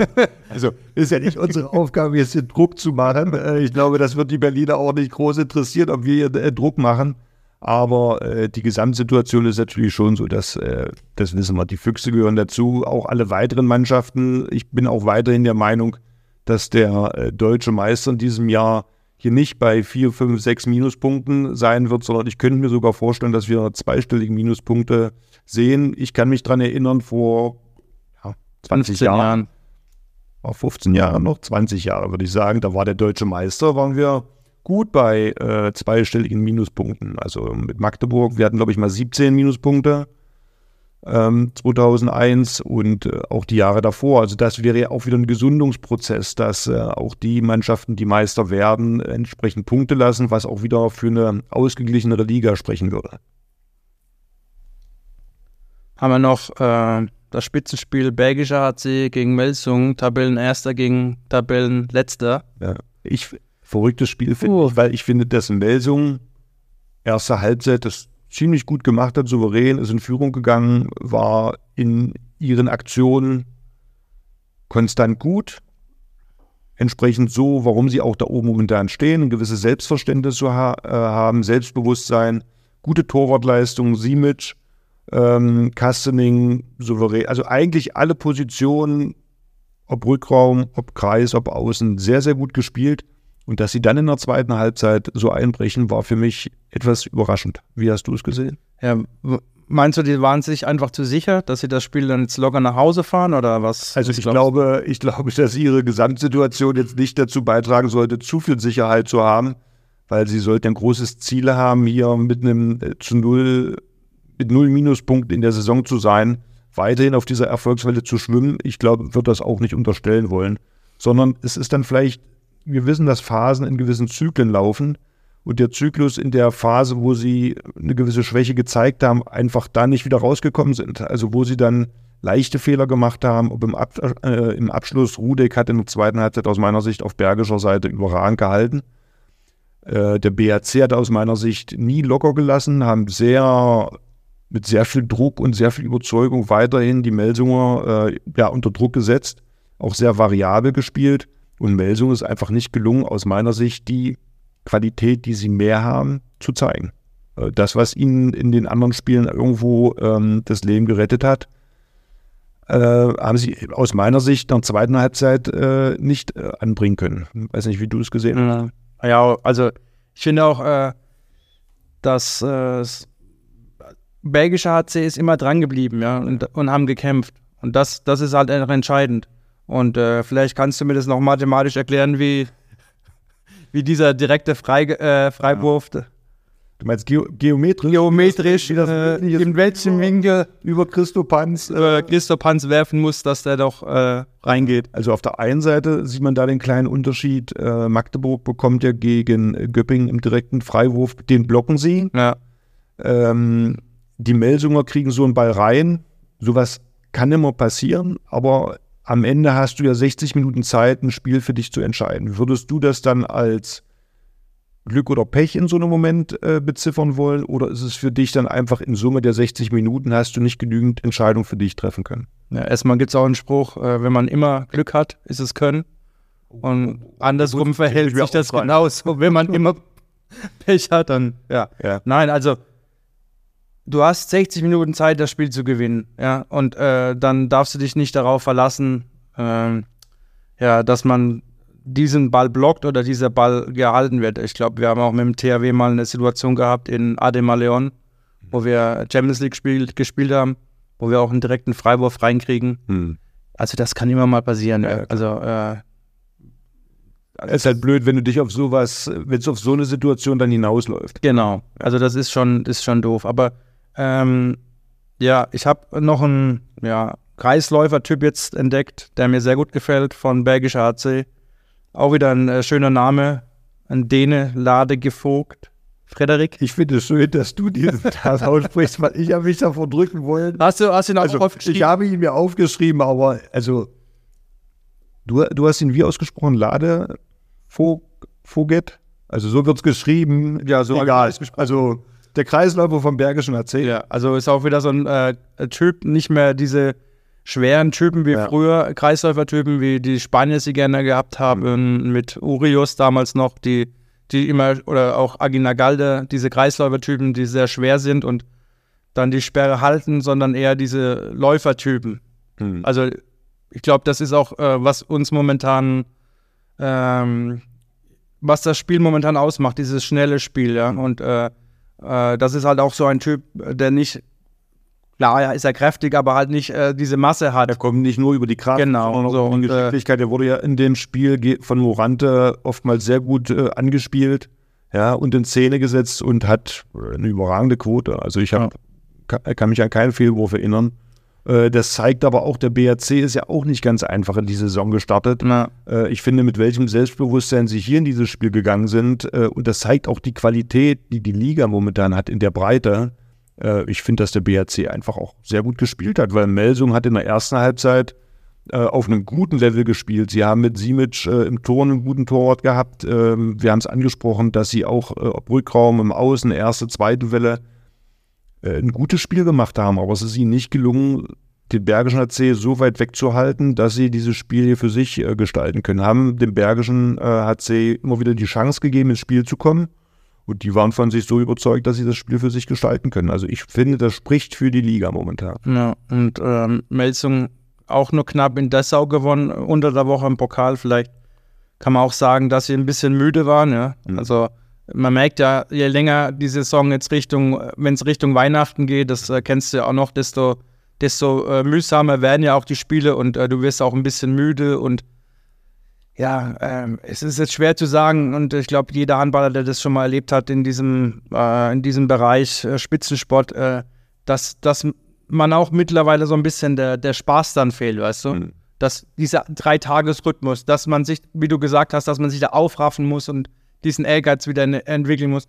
[laughs] also ist ja nicht unsere Aufgabe, jetzt den Druck zu machen. Äh, ich glaube, das wird die Berliner auch nicht groß interessieren, ob wir hier äh, Druck machen. Aber äh, die Gesamtsituation ist natürlich schon so, dass, äh, das wissen wir, die Füchse gehören dazu, auch alle weiteren Mannschaften. Ich bin auch weiterhin der Meinung, dass der äh, deutsche Meister in diesem Jahr hier nicht bei vier, fünf, sechs Minuspunkten sein wird, sondern ich könnte mir sogar vorstellen, dass wir zweistellige Minuspunkte sehen. Ich kann mich daran erinnern, vor ja, 20 Jahren, Jahren. 15 Jahren noch, 20 Jahre würde ich sagen, da war der deutsche Meister, waren wir gut bei äh, zweistelligen Minuspunkten. Also mit Magdeburg, wir hatten, glaube ich, mal 17 Minuspunkte ähm, 2001 und äh, auch die Jahre davor. Also das wäre ja auch wieder ein Gesundungsprozess, dass äh, auch die Mannschaften, die Meister werden, entsprechend Punkte lassen, was auch wieder für eine ausgeglichenere Liga sprechen würde. Haben wir noch äh, das Spitzenspiel Belgischer HC gegen Melsung, Tabellenerster gegen Tabellenletzter. Ja. Ich, verrücktes Spiel, finde oh. ich, weil ich finde, dass Melsung erste Halbzeit das ziemlich gut gemacht hat, souverän, ist in Führung gegangen, war in ihren Aktionen konstant gut. Entsprechend so, warum sie auch da oben momentan stehen, ein gewisses Selbstverständnis zu ha äh, haben, Selbstbewusstsein, gute Torwartleistung, Simic, ähm, Kastening, souverän. Also eigentlich alle Positionen, ob Rückraum, ob Kreis, ob Außen, sehr, sehr gut gespielt. Und dass sie dann in der zweiten Halbzeit so einbrechen, war für mich etwas überraschend. Wie hast du es gesehen? Ja, meinst du, die waren sich einfach zu sicher, dass sie das Spiel dann jetzt locker nach Hause fahren oder was? Also ich glaube, ich glaube, dass ihre Gesamtsituation jetzt nicht dazu beitragen sollte, zu viel Sicherheit zu haben, weil sie sollten ein großes Ziel haben, hier mit einem äh, zu null, mit null Minuspunkten in der Saison zu sein, weiterhin auf dieser Erfolgswelle zu schwimmen. Ich glaube, wird das auch nicht unterstellen wollen, sondern es ist dann vielleicht wir wissen, dass Phasen in gewissen Zyklen laufen und der Zyklus in der Phase, wo sie eine gewisse Schwäche gezeigt haben, einfach da nicht wieder rausgekommen sind. Also wo sie dann leichte Fehler gemacht haben, ob im, Ab äh, im Abschluss Rudek hat in der zweiten Halbzeit aus meiner Sicht auf bergischer Seite überragend gehalten. Äh, der BRC hat aus meiner Sicht nie locker gelassen, haben sehr mit sehr viel Druck und sehr viel Überzeugung weiterhin die Melsunger äh, ja, unter Druck gesetzt, auch sehr variabel gespielt. Und Melsung ist einfach nicht gelungen, aus meiner Sicht die Qualität, die sie mehr haben, zu zeigen. Äh, das, was ihnen in den anderen Spielen irgendwo ähm, das Leben gerettet hat, äh, haben sie aus meiner Sicht in der zweiten Halbzeit äh, nicht äh, anbringen können. Ich weiß nicht, wie du es gesehen hast. Ja, also ich finde auch, äh, dass das belgische HC ist immer dran geblieben ja, und, und haben gekämpft. Und das, das ist halt einfach entscheidend. Und äh, vielleicht kannst du mir das noch mathematisch erklären, wie, wie dieser direkte Frei, äh, Freiwurf. Ja. Du meinst Ge geometrisch? Geometrisch, äh, in welchem Winkel über Christopanz, äh, Christopanz werfen muss, dass der doch äh, reingeht. Also auf der einen Seite sieht man da den kleinen Unterschied. Äh, Magdeburg bekommt ja gegen Göppingen im direkten Freiwurf, den blocken sie. Ja. Ähm, die Melsunger kriegen so einen Ball rein. Sowas kann immer passieren, aber am Ende hast du ja 60 Minuten Zeit, ein Spiel für dich zu entscheiden. Würdest du das dann als Glück oder Pech in so einem Moment äh, beziffern wollen? Oder ist es für dich dann einfach in Summe der 60 Minuten, hast du nicht genügend Entscheidungen für dich treffen können? Ja, erstmal gibt es auch einen Spruch, äh, wenn man immer Glück hat, ist es Können. Und andersrum verhält sich das genauso. Wenn man immer Pech hat, dann ja. ja. Nein, also du hast 60 Minuten Zeit, das Spiel zu gewinnen, ja, und äh, dann darfst du dich nicht darauf verlassen, ähm, ja, dass man diesen Ball blockt oder dieser Ball gehalten wird. Ich glaube, wir haben auch mit dem THW mal eine Situation gehabt in Adema Leon, wo wir Champions League gespielt, gespielt haben, wo wir auch einen direkten Freiwurf reinkriegen. Hm. Also das kann immer mal passieren. Ja, also äh, Es ist halt blöd, wenn du dich auf sowas, wenn es auf so eine Situation dann hinausläuft. Genau, also das ist schon, ist schon doof. Aber ähm, ja, ich habe noch einen ja, Kreisläufer-Typ jetzt entdeckt, der mir sehr gut gefällt, von Bergischer HC. Auch wieder ein äh, schöner Name, ein Däne, Lade gefogt. Frederik. Ich finde es schön, dass du diesen [laughs] Tag aussprichst, weil ich habe mich davor drücken wollen. Hast du, hast du ihn auch Also, aufgeschrieben? ich habe ihn mir aufgeschrieben, aber also du, du hast ihn wie ausgesprochen? Lade Vog, Voget? Also so wird es geschrieben. Ja, so Egal. Also der Kreisläufer vom Bergischen erzählt. Ja, also ist auch wieder so ein äh, Typ, nicht mehr diese schweren Typen wie Ja. früher, Kreisläufertypen, wie die Spanier sie gerne gehabt haben, mit Urios damals noch, die, die immer, oder auch Aginagalde, diese Kreisläufertypen, die sehr schwer sind und dann die Sperre halten, sondern eher diese Läufertypen. Hm. Also ich glaube, das ist auch, äh, was uns momentan, ähm, was das Spiel momentan ausmacht, dieses schnelle Spiel, ja. Und äh, äh, das ist halt auch so ein Typ, der nicht, klar, ja, ist er kräftig, aber halt nicht äh, diese Masse hat. Er kommt nicht nur über die Kraft, Genau, sondern auch so, über die äh, Geschicklichkeit. Er wurde ja in dem Spiel von Morante oftmals sehr gut äh, angespielt ja, und in Szene gesetzt und hat äh, eine überragende Quote. Also ich hab, kann, kann mich an keinen Fehlwurf erinnern. Äh, das zeigt aber auch, der BRC ist ja auch nicht ganz einfach in die Saison gestartet. Na, Äh, ich finde, mit welchem Selbstbewusstsein sie hier in dieses Spiel gegangen sind. Äh, und das zeigt auch die Qualität, die die Liga momentan hat in der Breite. Ich finde, dass der BRC einfach auch sehr gut gespielt hat, weil Melsung hat in der ersten Halbzeit auf einem guten Level gespielt. Sie haben mit Simic im Tor einen guten Torwart gehabt. Ähm, wir haben es angesprochen, dass sie auch äh, Rückraum im Außen, erste, zweite Welle, ein gutes Spiel gemacht haben. Aber es ist ihnen nicht gelungen, den Bergischen HC so weit wegzuhalten, dass sie dieses Spiel hier für sich äh, gestalten können. Haben dem Bergischen äh, HC immer wieder die Chance gegeben, ins Spiel zu kommen. Und die waren von sich so überzeugt, dass sie das Spiel für sich gestalten können. Also ich finde, das spricht für die Liga momentan. ja. Und ähm, Melsung auch nur knapp in Dessau gewonnen, unter der Woche im Pokal. Vielleicht kann man auch sagen, dass sie ein bisschen müde waren, ja. Mhm. Also man merkt ja, je länger die Saison jetzt Richtung, wenn es Richtung Weihnachten geht, das äh, kennst du ja auch noch, desto, desto äh, mühsamer werden ja auch die Spiele und äh, du wirst auch ein bisschen müde und ja, ähm, es ist jetzt schwer zu sagen und ich glaube, jeder Handballer, der das schon mal erlebt hat in diesem, äh, in diesem Bereich äh, Spitzensport, äh, dass, dass man auch mittlerweile so ein bisschen der, der Spaß dann fehlt, weißt du? Mhm. Dass dieser Dreitagesrhythmus, dass man sich, wie du gesagt hast, dass man sich da aufraffen muss und diesen Ehrgeiz wieder en- entwickeln muss.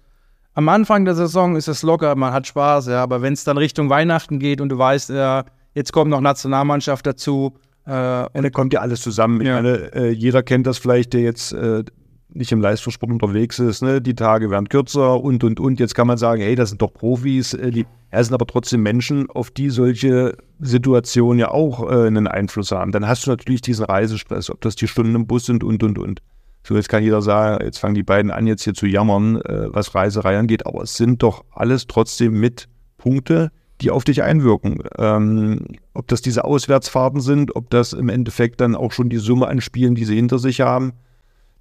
Am Anfang der Saison ist es locker, man hat Spaß, ja, aber wenn es dann Richtung Weihnachten geht und du weißt, ja, jetzt kommt noch Nationalmannschaft dazu, äh, Und da kommt ja alles zusammen. Ich Ja. meine, äh, jeder kennt das vielleicht, der jetzt äh, nicht im Leistungssport unterwegs ist. Ne? Die Tage werden kürzer und, und, und. Jetzt kann man sagen, hey, das sind doch Profis. Äh, die ja, sind aber trotzdem Menschen, auf die solche Situationen ja auch äh, einen Einfluss haben. Dann hast du natürlich diesen Reisestress, ob das die Stunden im Bus sind und, und, und. So, jetzt kann jeder sagen, jetzt fangen die beiden an, jetzt hier zu jammern, äh, was Reiserei angeht. Aber es sind doch alles trotzdem mit Punkte, die auf dich einwirken. Ähm, ob das diese Auswärtsfahrten sind, ob das im Endeffekt dann auch schon die Summe an Spielen, die sie hinter sich haben.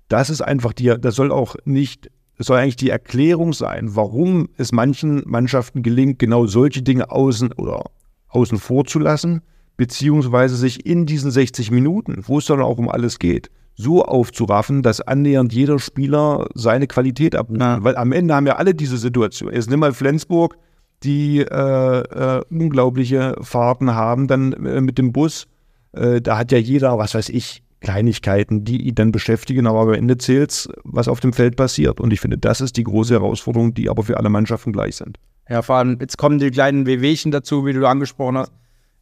Das ist einfach die, das soll auch nicht, das soll eigentlich die Erklärung sein, warum es manchen Mannschaften gelingt, genau solche Dinge außen oder außen vor zu lassen, beziehungsweise sich in diesen 60 Minuten, wo es dann auch um alles geht, so aufzuraffen, dass annähernd jeder Spieler seine Qualität abruft. Ja. Weil am Ende haben ja alle diese Situation. Jetzt nimm mal Flensburg, die äh, äh, unglaubliche Fahrten haben dann äh, mit dem Bus. Äh, da hat ja jeder, was weiß ich, Kleinigkeiten, die ihn dann beschäftigen, aber am Ende zählt's, was auf dem Feld passiert. Und ich finde, das ist die große Herausforderung, die aber für alle Mannschaften gleich sind. Ja, vor allem, jetzt kommen die kleinen Wehwehchen dazu, wie du angesprochen hast.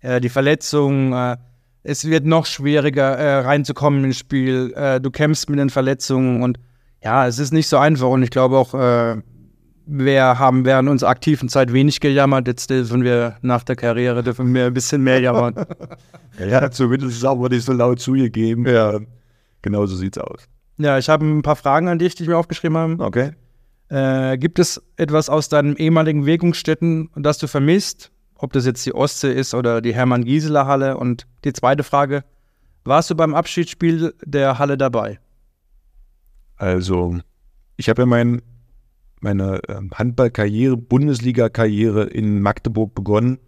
Äh, die Verletzungen, äh, es wird noch schwieriger äh, reinzukommen ins Spiel. Äh, du kämpfst mit den Verletzungen und ja, es ist nicht so einfach. Und ich glaube auch, äh, wir haben während unserer aktiven Zeit wenig gejammert. Jetzt dürfen wir nach der Karriere dürfen wir ein bisschen mehr jammern. [laughs] Ja, zumindest aber nicht so laut zugegeben. Ja. Genau so sieht's aus. ja, ich habe ein paar Fragen an dich, die ich mir aufgeschrieben habe. Okay. Äh, gibt es etwas aus deinen ehemaligen Wirkungsstätten, das du vermisst? Ob das jetzt die Ostsee ist oder die Hermann-Gieseler-Halle? Und die zweite Frage, warst du beim Abschiedsspiel der Halle dabei? Also, ich habe ja mein, meine ähm, Handballkarriere, Bundesliga-Karriere in Magdeburg begonnen.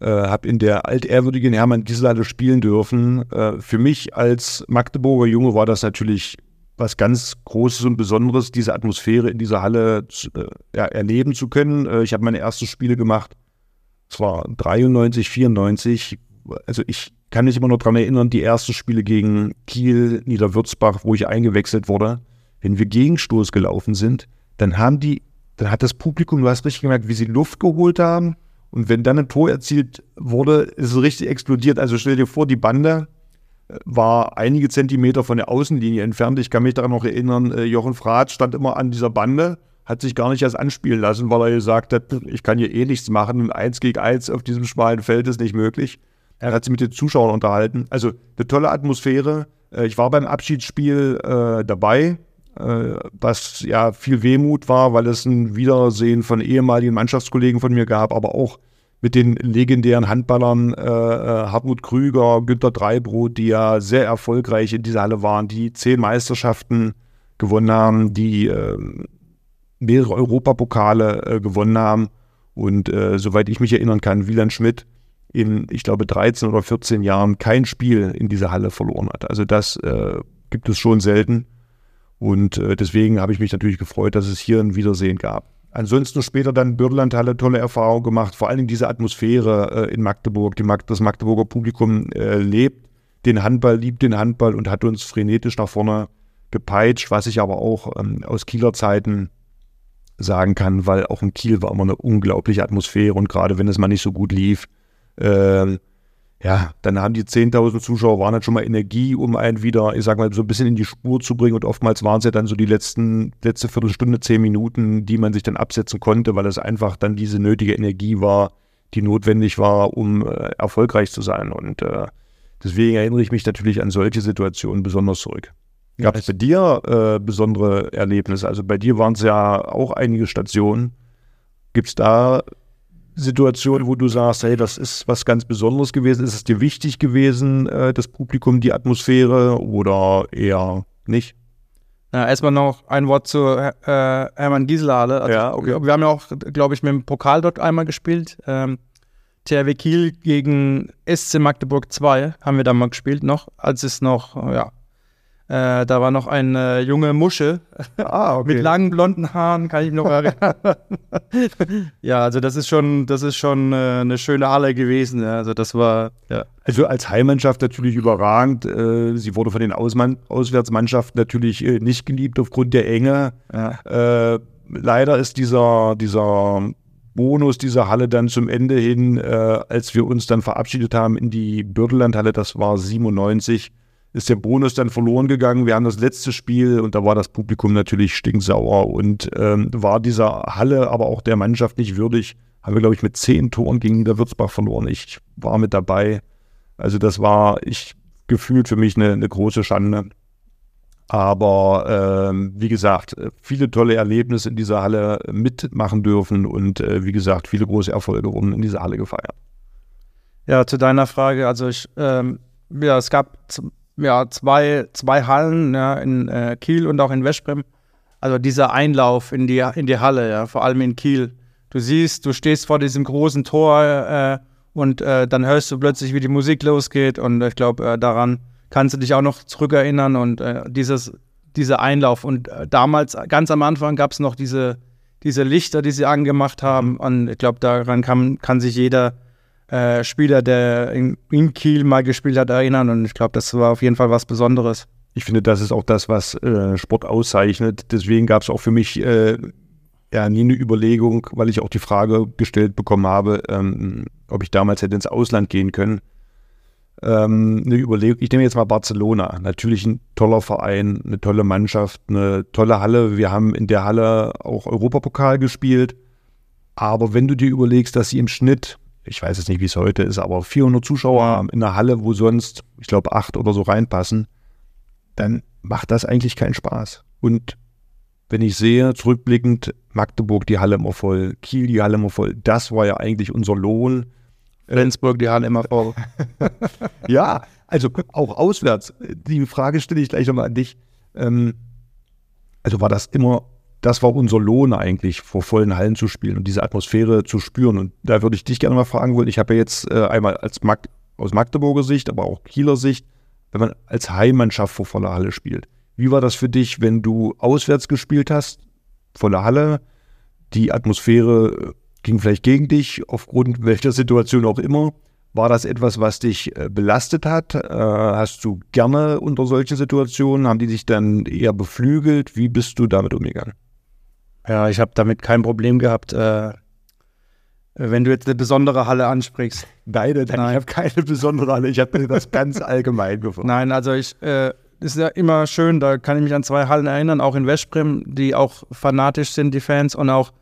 Äh, habe in der altehrwürdigen Hermann Gieseler spielen dürfen. Äh, für mich als Magdeburger Junge war das natürlich was ganz Großes und Besonderes, diese Atmosphäre in dieser Halle äh, ja, erleben zu können. Äh, ich habe meine ersten Spiele gemacht, es war 93, 94. Also ich kann mich immer noch daran erinnern, die ersten Spiele gegen Kiel, Niederwürzbach, wo ich eingewechselt wurde. Wenn wir Gegenstoß gelaufen sind, dann haben die, dann hat das Publikum, du hast richtig gemerkt, wie sie Luft geholt haben. Und wenn dann ein Tor erzielt wurde, ist es richtig explodiert. Also stell dir vor, die Bande war einige Zentimeter von der Außenlinie entfernt. Ich kann mich daran noch erinnern, äh, Jochen Frath stand immer an dieser Bande, hat sich gar nicht erst anspielen lassen, weil er gesagt hat, ich kann hier eh nichts machen und eins gegen eins auf diesem schmalen Feld ist nicht möglich. Er hat sich mit den Zuschauern unterhalten. Also eine tolle Atmosphäre. Äh, ich war beim Abschiedsspiel äh, dabei, äh, was ja viel Wehmut war, weil es ein Wiedersehen von ehemaligen Mannschaftskollegen von mir gab, aber auch mit den legendären Handballern äh, äh, Hartmut Krüger, Günter Dreibrot, die ja sehr erfolgreich in dieser Halle waren, die zehn Meisterschaften gewonnen haben, die äh, mehrere Europapokale äh, gewonnen haben. Und äh, soweit ich mich erinnern kann, Wieland Schmidt in, ich glaube, 13 oder 14 Jahren kein Spiel in dieser Halle verloren hat. Also das äh, gibt es schon selten. Und deswegen habe ich mich natürlich gefreut, dass es hier ein Wiedersehen gab. Ansonsten später dann Bürdelandhalle tolle Erfahrung gemacht, vor Dingen diese Atmosphäre äh, in Magdeburg. Die Mag das Magdeburger Publikum äh, lebt den Handball, liebt den Handball und hat uns frenetisch nach vorne gepeitscht, was ich aber auch ähm, aus Kieler Zeiten sagen kann, weil auch in Kiel war immer eine unglaubliche Atmosphäre und gerade wenn es mal nicht so gut lief, äh, ja, dann haben die 10.000 Zuschauer, waren dann schon mal Energie, um einen wieder, ich sag mal, so ein bisschen in die Spur zu bringen. Und oftmals waren es ja dann so die letzten, letzte Viertelstunde, zehn Minuten, die man sich dann absetzen konnte, weil es einfach dann diese nötige Energie war, die notwendig war, um äh, erfolgreich zu sein. Und äh, deswegen erinnere ich mich natürlich an solche Situationen besonders zurück. Gab es bei dir äh, besondere Erlebnisse? Also bei dir waren es ja auch einige Stationen. Gibt es da Situation, wo du sagst, hey, das ist was ganz Besonderes gewesen? Ist es dir wichtig gewesen, äh, das Publikum, die Atmosphäre oder eher nicht? Ja, erstmal noch ein Wort zu äh, Hermann Gieselhalle. Also, ja, okay. Wir haben ja auch, glaube ich, mit dem Pokal dort einmal gespielt. Ähm, THW Kiel gegen SC Magdeburg 2 haben wir da mal gespielt noch, als es noch, ja, äh, da war noch eine junge Musche ah, [laughs] okay. mit langen blonden Haaren, kann ich mich noch erinnern. [laughs] ja, also das ist schon, das ist schon äh, eine schöne Halle gewesen. Ja. Also das war, ja. Also als Heimmannschaft natürlich überragend. Äh, sie wurde von den Ausmann Auswärtsmannschaften natürlich äh, nicht geliebt aufgrund der Enge. Ja. Äh, leider ist dieser, dieser Bonus dieser Halle dann zum Ende hin, äh, als wir uns dann verabschiedet haben in die Bürdelandhalle, das war 97, ist der Bonus dann verloren gegangen. Wir haben das letzte Spiel und da war das Publikum natürlich stinksauer und ähm, war dieser Halle, aber auch der Mannschaft nicht würdig. Haben wir, glaube ich, mit zehn Toren gegen der Würzbach verloren. Ich war mit dabei. Also das war ich gefühlt für mich eine, eine große Schande. Aber ähm, wie gesagt, viele tolle Erlebnisse in dieser Halle mitmachen dürfen und äh, wie gesagt, viele große Erfolge wurden in dieser Halle gefeiert. Ja, zu deiner Frage, also ich, ähm, ja, es gab ja, zwei, zwei Hallen ja, in äh, Kiel und auch in Westbrem. Also dieser Einlauf in die, in die Halle, ja, vor allem in Kiel. Du siehst, du stehst vor diesem großen Tor äh, und äh, dann hörst du plötzlich, wie die Musik losgeht. Und ich glaube, äh, daran kannst du dich auch noch zurückerinnern. Und äh, dieses, dieser Einlauf. Und äh, damals, ganz am Anfang, gab es noch diese, diese Lichter, die sie angemacht haben. Und ich glaube, daran kann, kann sich jeder äh, Spieler, der in, in, Kiel mal gespielt hat, erinnern. Und ich glaube, das war auf jeden Fall was Besonderes. Ich finde, das ist auch das, was äh, Sport auszeichnet. Deswegen gab es auch für mich äh, ja nie eine Überlegung, weil ich auch die Frage gestellt bekommen habe, ähm, ob ich damals hätte ins Ausland gehen können. Ähm, eine Überlegung, ich nehme jetzt mal Barcelona. Natürlich ein toller Verein, eine tolle Mannschaft, eine tolle Halle. Wir haben in der Halle auch Europapokal gespielt. Aber wenn du dir überlegst, dass sie im Schnitt ich weiß jetzt nicht, wie es heute ist, aber 400 Zuschauer in einer Halle, wo sonst, ich glaube, acht oder so reinpassen, dann macht das eigentlich keinen Spaß. Und wenn ich sehe, zurückblickend, Magdeburg die Halle immer voll, Kiel die Halle immer voll, das war ja eigentlich unser Lohn. Flensburg die Halle immer voll. [laughs] ja, also auch auswärts. Die Frage stelle ich gleich nochmal an dich. Ähm, also war das immer, das war unser Lohn eigentlich, vor vollen Hallen zu spielen und diese Atmosphäre zu spüren. Und da würde ich dich gerne mal fragen wollen. Ich habe ja jetzt äh, einmal als Mag aus Magdeburger Sicht, aber auch Kieler Sicht, wenn man als Heimmannschaft vor voller Halle spielt. Wie war das für dich, wenn du auswärts gespielt hast, volle Halle, die Atmosphäre äh, ging vielleicht gegen dich, aufgrund welcher Situation auch immer. War das etwas, was dich äh, belastet hat? Äh, hast du gerne unter solchen Situationen? Haben die dich dann eher beflügelt? Wie bist du damit umgegangen? Ja, ich habe damit kein Problem gehabt. Äh, wenn du jetzt eine besondere Halle ansprichst. Beide, Nein. ich habe keine besondere Halle. Ich habe mir das ganz allgemein gefragt. Nein, also ich äh, ist ja immer schön, da kann ich mich an zwei Hallen erinnern, auch in Westbrem, die auch fanatisch sind, die Fans, und auch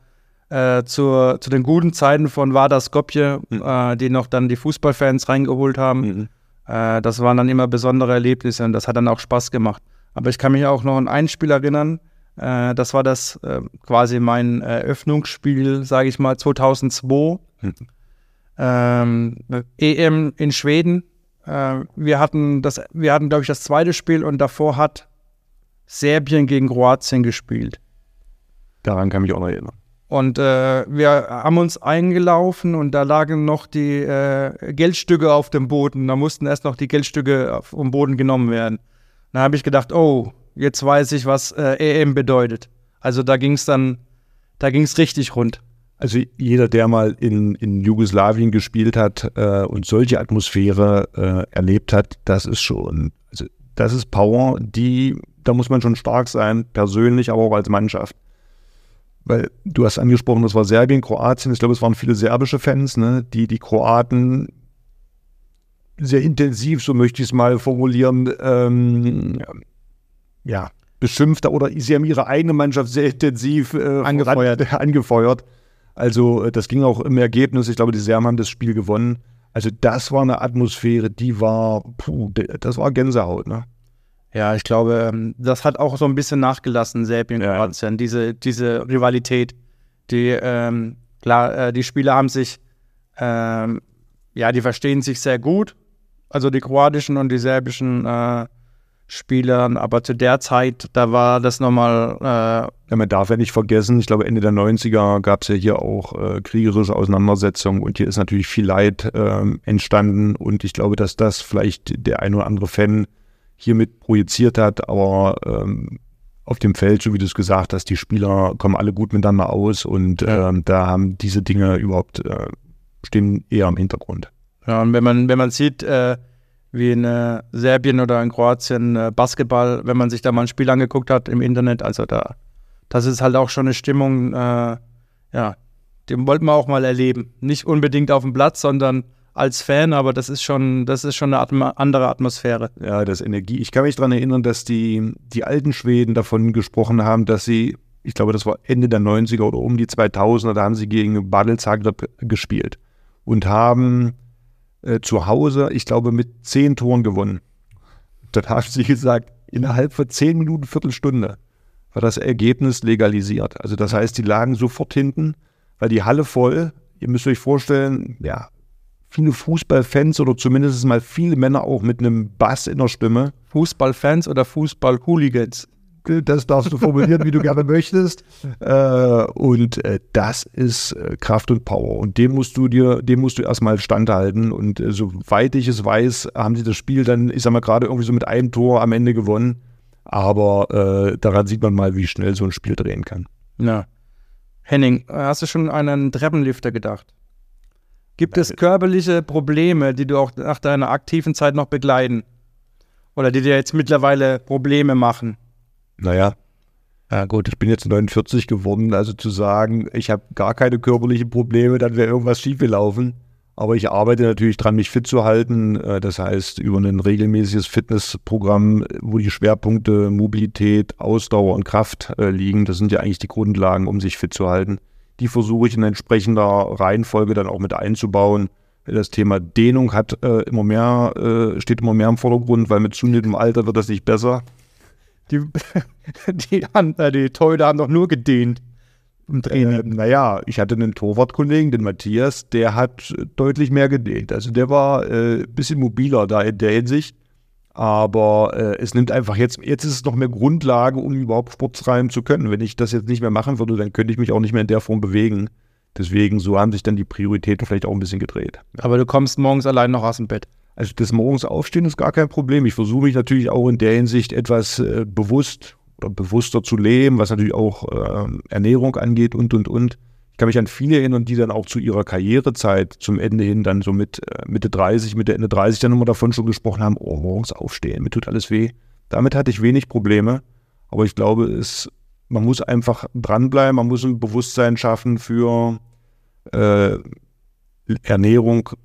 äh, zur, zu den guten Zeiten von Vardar Skopje, mhm. äh, die noch dann die Fußballfans reingeholt haben. Mhm. Äh, das waren dann immer besondere Erlebnisse und das hat dann auch Spaß gemacht. Aber ich kann mich auch noch an ein Spiel erinnern, äh, das war das äh, quasi mein Eröffnungsspiel, sage ich mal, 2002. Mhm. Ähm, EM in Schweden, äh, wir hatten, das, wir hatten, glaube ich, das zweite Spiel und davor hat Serbien gegen Kroatien gespielt. Daran kann ich mich auch noch erinnern. Und äh, wir haben uns eingelaufen und da lagen noch die äh, Geldstücke auf dem Boden. Da mussten erst noch die Geldstücke vom Boden genommen werden. Da habe ich gedacht, oh, jetzt weiß ich, was äh, EM bedeutet. Also da ging es dann, da ging es richtig rund. Also jeder, der mal in, in Jugoslawien gespielt hat äh, und solche Atmosphäre äh, erlebt hat, das ist schon, also das ist Power, die, da muss man schon stark sein, persönlich, aber auch als Mannschaft. Weil du hast angesprochen, das war Serbien, Kroatien, ich glaube, es waren viele serbische Fans, ne, die die Kroaten sehr intensiv, so möchte ich es mal formulieren, ähm, ja, beschimpft oder sie haben ihre eigene Mannschaft sehr intensiv äh, angefeuert. [laughs] angefeuert. Also äh, das ging auch im Ergebnis. Ich glaube, die Serben haben das Spiel gewonnen. Also das war eine Atmosphäre, die war, puh, das war Gänsehaut, ne? Ja, ich glaube, ähm, das hat auch so ein bisschen nachgelassen, Serbien, ja. Kroatien, diese, diese Rivalität. Die, ähm, klar, äh, die Spieler haben sich, ähm, ja, die verstehen sich sehr gut. Also die kroatischen und die serbischen äh, Spielern, aber zu der Zeit, da war das nochmal. Äh ja, man darf ja nicht vergessen, ich glaube, Ende der 90er gab es ja hier auch äh, kriegerische Auseinandersetzungen und hier ist natürlich viel Leid äh, entstanden und ich glaube, dass das vielleicht der ein oder andere Fan hiermit projiziert hat, aber ähm, auf dem Feld, so wie du es gesagt hast, die Spieler kommen alle gut miteinander aus und ja. ähm, da haben diese Dinge überhaupt, äh, stehen eher im Hintergrund. Ja, und wenn man, wenn man sieht, äh, wie in äh, Serbien oder in Kroatien äh, Basketball, wenn man sich da mal ein Spiel angeguckt hat im Internet. Also da, das ist halt auch schon eine Stimmung, äh, ja, den wollten wir auch mal erleben. Nicht unbedingt auf dem Platz, sondern als Fan, aber das ist schon, das ist schon eine Atma andere Atmosphäre. Ja, das Energie. Ich kann mich daran erinnern, dass die, die alten Schweden davon gesprochen haben, dass sie, ich glaube, das war Ende der 90er oder um die 2000er, da haben sie gegen Badel Zagreb gespielt und haben äh, zu Hause, ich glaube, mit zehn Toren gewonnen. Dann haben sie gesagt, innerhalb von zehn Minuten, Viertelstunde war das Ergebnis legalisiert. Also das heißt, die lagen sofort hinten, weil die Halle voll, ihr müsst euch vorstellen, ja, viele Fußballfans oder zumindest mal viele Männer auch mit einem Bass in der Stimme. Fußballfans oder Fußballhooligans? Das darfst du formulieren, wie du gerne möchtest. Äh, und äh, das ist äh, Kraft und Power. Und dem musst du dir, dem musst du erstmal standhalten. Und äh, soweit ich es weiß, haben sie das Spiel dann, ich sag mal, gerade irgendwie so mit einem Tor am Ende gewonnen. Aber äh, daran sieht man mal, wie schnell so ein Spiel drehen kann. Ja. Henning, hast du schon an einen Treppenlifter gedacht? Gibt es körperliche Probleme, die du auch nach deiner aktiven Zeit noch begleiten? Oder die dir jetzt mittlerweile Probleme machen? Naja, ja gut, ich bin jetzt 49 geworden, also zu sagen, ich habe gar keine körperlichen Probleme, dann wäre irgendwas schiefgelaufen. Aber ich arbeite natürlich dran, mich fit zu halten. Äh, das heißt, über ein regelmäßiges Fitnessprogramm, wo die Schwerpunkte Mobilität, Ausdauer und Kraft äh, liegen. Das sind ja eigentlich die Grundlagen, um sich fit zu halten. Die versuche ich in entsprechender Reihenfolge dann auch mit einzubauen. Das Thema Dehnung hat äh, immer mehr, steht immer mehr im Vordergrund, weil mit zunehmendem Alter wird das nicht besser. Die, [laughs] die, haben, äh, die Torhüter haben doch nur gedehnt im Training. Äh, naja, ich hatte einen Torwartkollegen, den Matthias, der hat deutlich mehr gedehnt. Also der war ein äh, bisschen mobiler da in der Hinsicht. Aber äh, es nimmt einfach jetzt, jetzt ist es noch mehr Grundlage, um überhaupt Sport treiben zu können. Wenn ich das jetzt nicht mehr machen würde, dann könnte ich mich auch nicht mehr in der Form bewegen. Deswegen, so haben sich dann die Prioritäten vielleicht auch ein bisschen gedreht. Aber du kommst morgens allein noch aus dem Bett. Also das morgens aufstehen ist gar kein Problem. Ich versuche mich natürlich auch in der Hinsicht etwas äh, bewusst oder bewusster zu leben, was natürlich auch äh, Ernährung angeht und, und, und. Ich kann mich an viele erinnern, die dann auch zu ihrer Karrierezeit zum Ende hin dann so mit äh, Mitte 30, Mitte, Ende 30 dann immer davon schon gesprochen haben, oh, morgens aufstehen, mir tut alles weh. Damit hatte ich wenig Probleme. Aber ich glaube, es, man muss einfach dranbleiben, man muss ein Bewusstsein schaffen für äh, Ernährung, äh,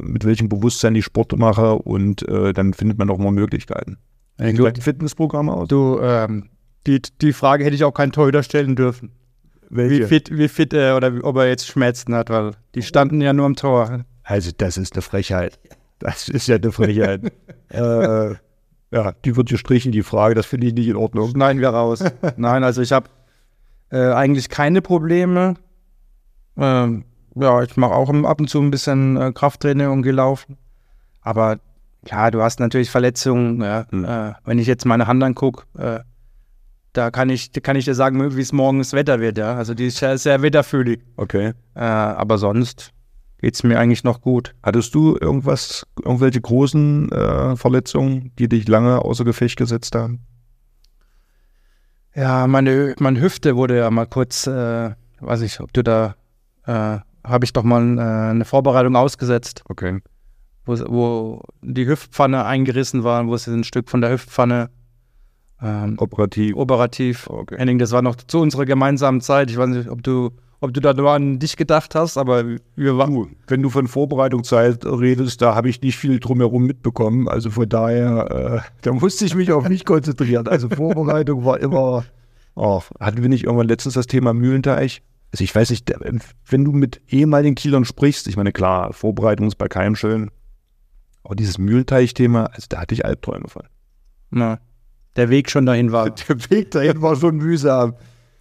mit welchem Bewusstsein ich Sport mache und äh, dann findet man auch mal Möglichkeiten. Wie sieht ein Fitnessprogramm aus? Du, ähm, die, die Frage hätte ich auch keinen Torhüter stellen dürfen. Welche? Wie fit, wie fit er oder ob er jetzt Schmerzen hat, weil die standen ja nur am Tor. Also das ist eine Frechheit. Das ist ja eine Frechheit. [laughs] äh, ja, die wird gestrichen, die Frage, das finde ich nicht in Ordnung. Schneiden wir raus. Nein, also ich habe äh, eigentlich keine Probleme. Ähm, ja, ich mache auch ab und zu ein bisschen äh, Krafttraining und gelaufen. Aber ja, du hast natürlich Verletzungen. Ja. Mhm. Äh, wenn ich jetzt meine Hand angucke, äh, da kann ich, kann ich dir sagen, wie es morgen das Wetter wird. Ja. Also die ist sehr, sehr wetterfühlig. Okay. Äh, aber sonst geht es mir eigentlich noch gut. Hattest du irgendwas, irgendwelche großen äh, Verletzungen, die dich lange außer Gefecht gesetzt haben? Ja, meine, meine Hüfte wurde ja mal kurz, äh, weiß ich, ob du da habe ich doch mal äh, eine Vorbereitung ausgesetzt. Okay. Wo, wo die Hüftpfanne eingerissen war, wo es ein Stück von der Hüftpfanne ähm, operativ. Operativ. Okay. Henning, das war noch zu unserer gemeinsamen Zeit. Ich weiß nicht, ob du, ob du da nur an dich gedacht hast, aber wir waren. Du, wenn du von Vorbereitungszeit redest, da habe ich nicht viel drumherum mitbekommen. Also von daher, äh, [laughs] da musste ich mich auf mich konzentrieren. Also Vorbereitung war immer. Oh, hatten wir nicht irgendwann letztens das Thema Mühlenteich? Also ich weiß nicht, wenn du mit ehemaligen Kielern sprichst, ich meine, klar, Vorbereitung ist bei keinem schön, aber dieses Mühlteich-Thema, also da hatte ich Albträume von. Na, der Weg schon dahin war. [laughs] Der Weg dahin war schon mühsam.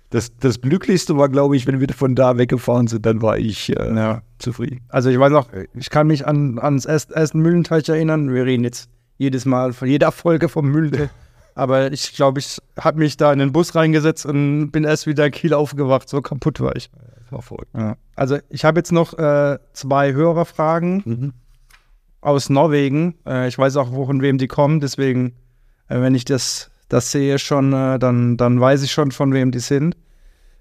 Das, das Glücklichste war, glaube ich, wenn wir von da weggefahren sind, dann war ich äh, ja. zufrieden. Also ich weiß noch, ich kann mich an, ans ersten Mühlenteich erinnern. Wir reden jetzt jedes Mal von jeder Folge vom Mühlenteich. Aber ich glaube, ich habe mich da in den Bus reingesetzt und bin erst wieder in Kiel aufgewacht. So kaputt war ich. Das war verrückt. Ja. Also ich habe jetzt noch äh, zwei Hörerfragen mhm. aus Norwegen. Äh, ich weiß auch, von wem die kommen. Deswegen, äh, wenn ich das, das sehe schon, äh, dann, dann weiß ich schon, von wem die sind.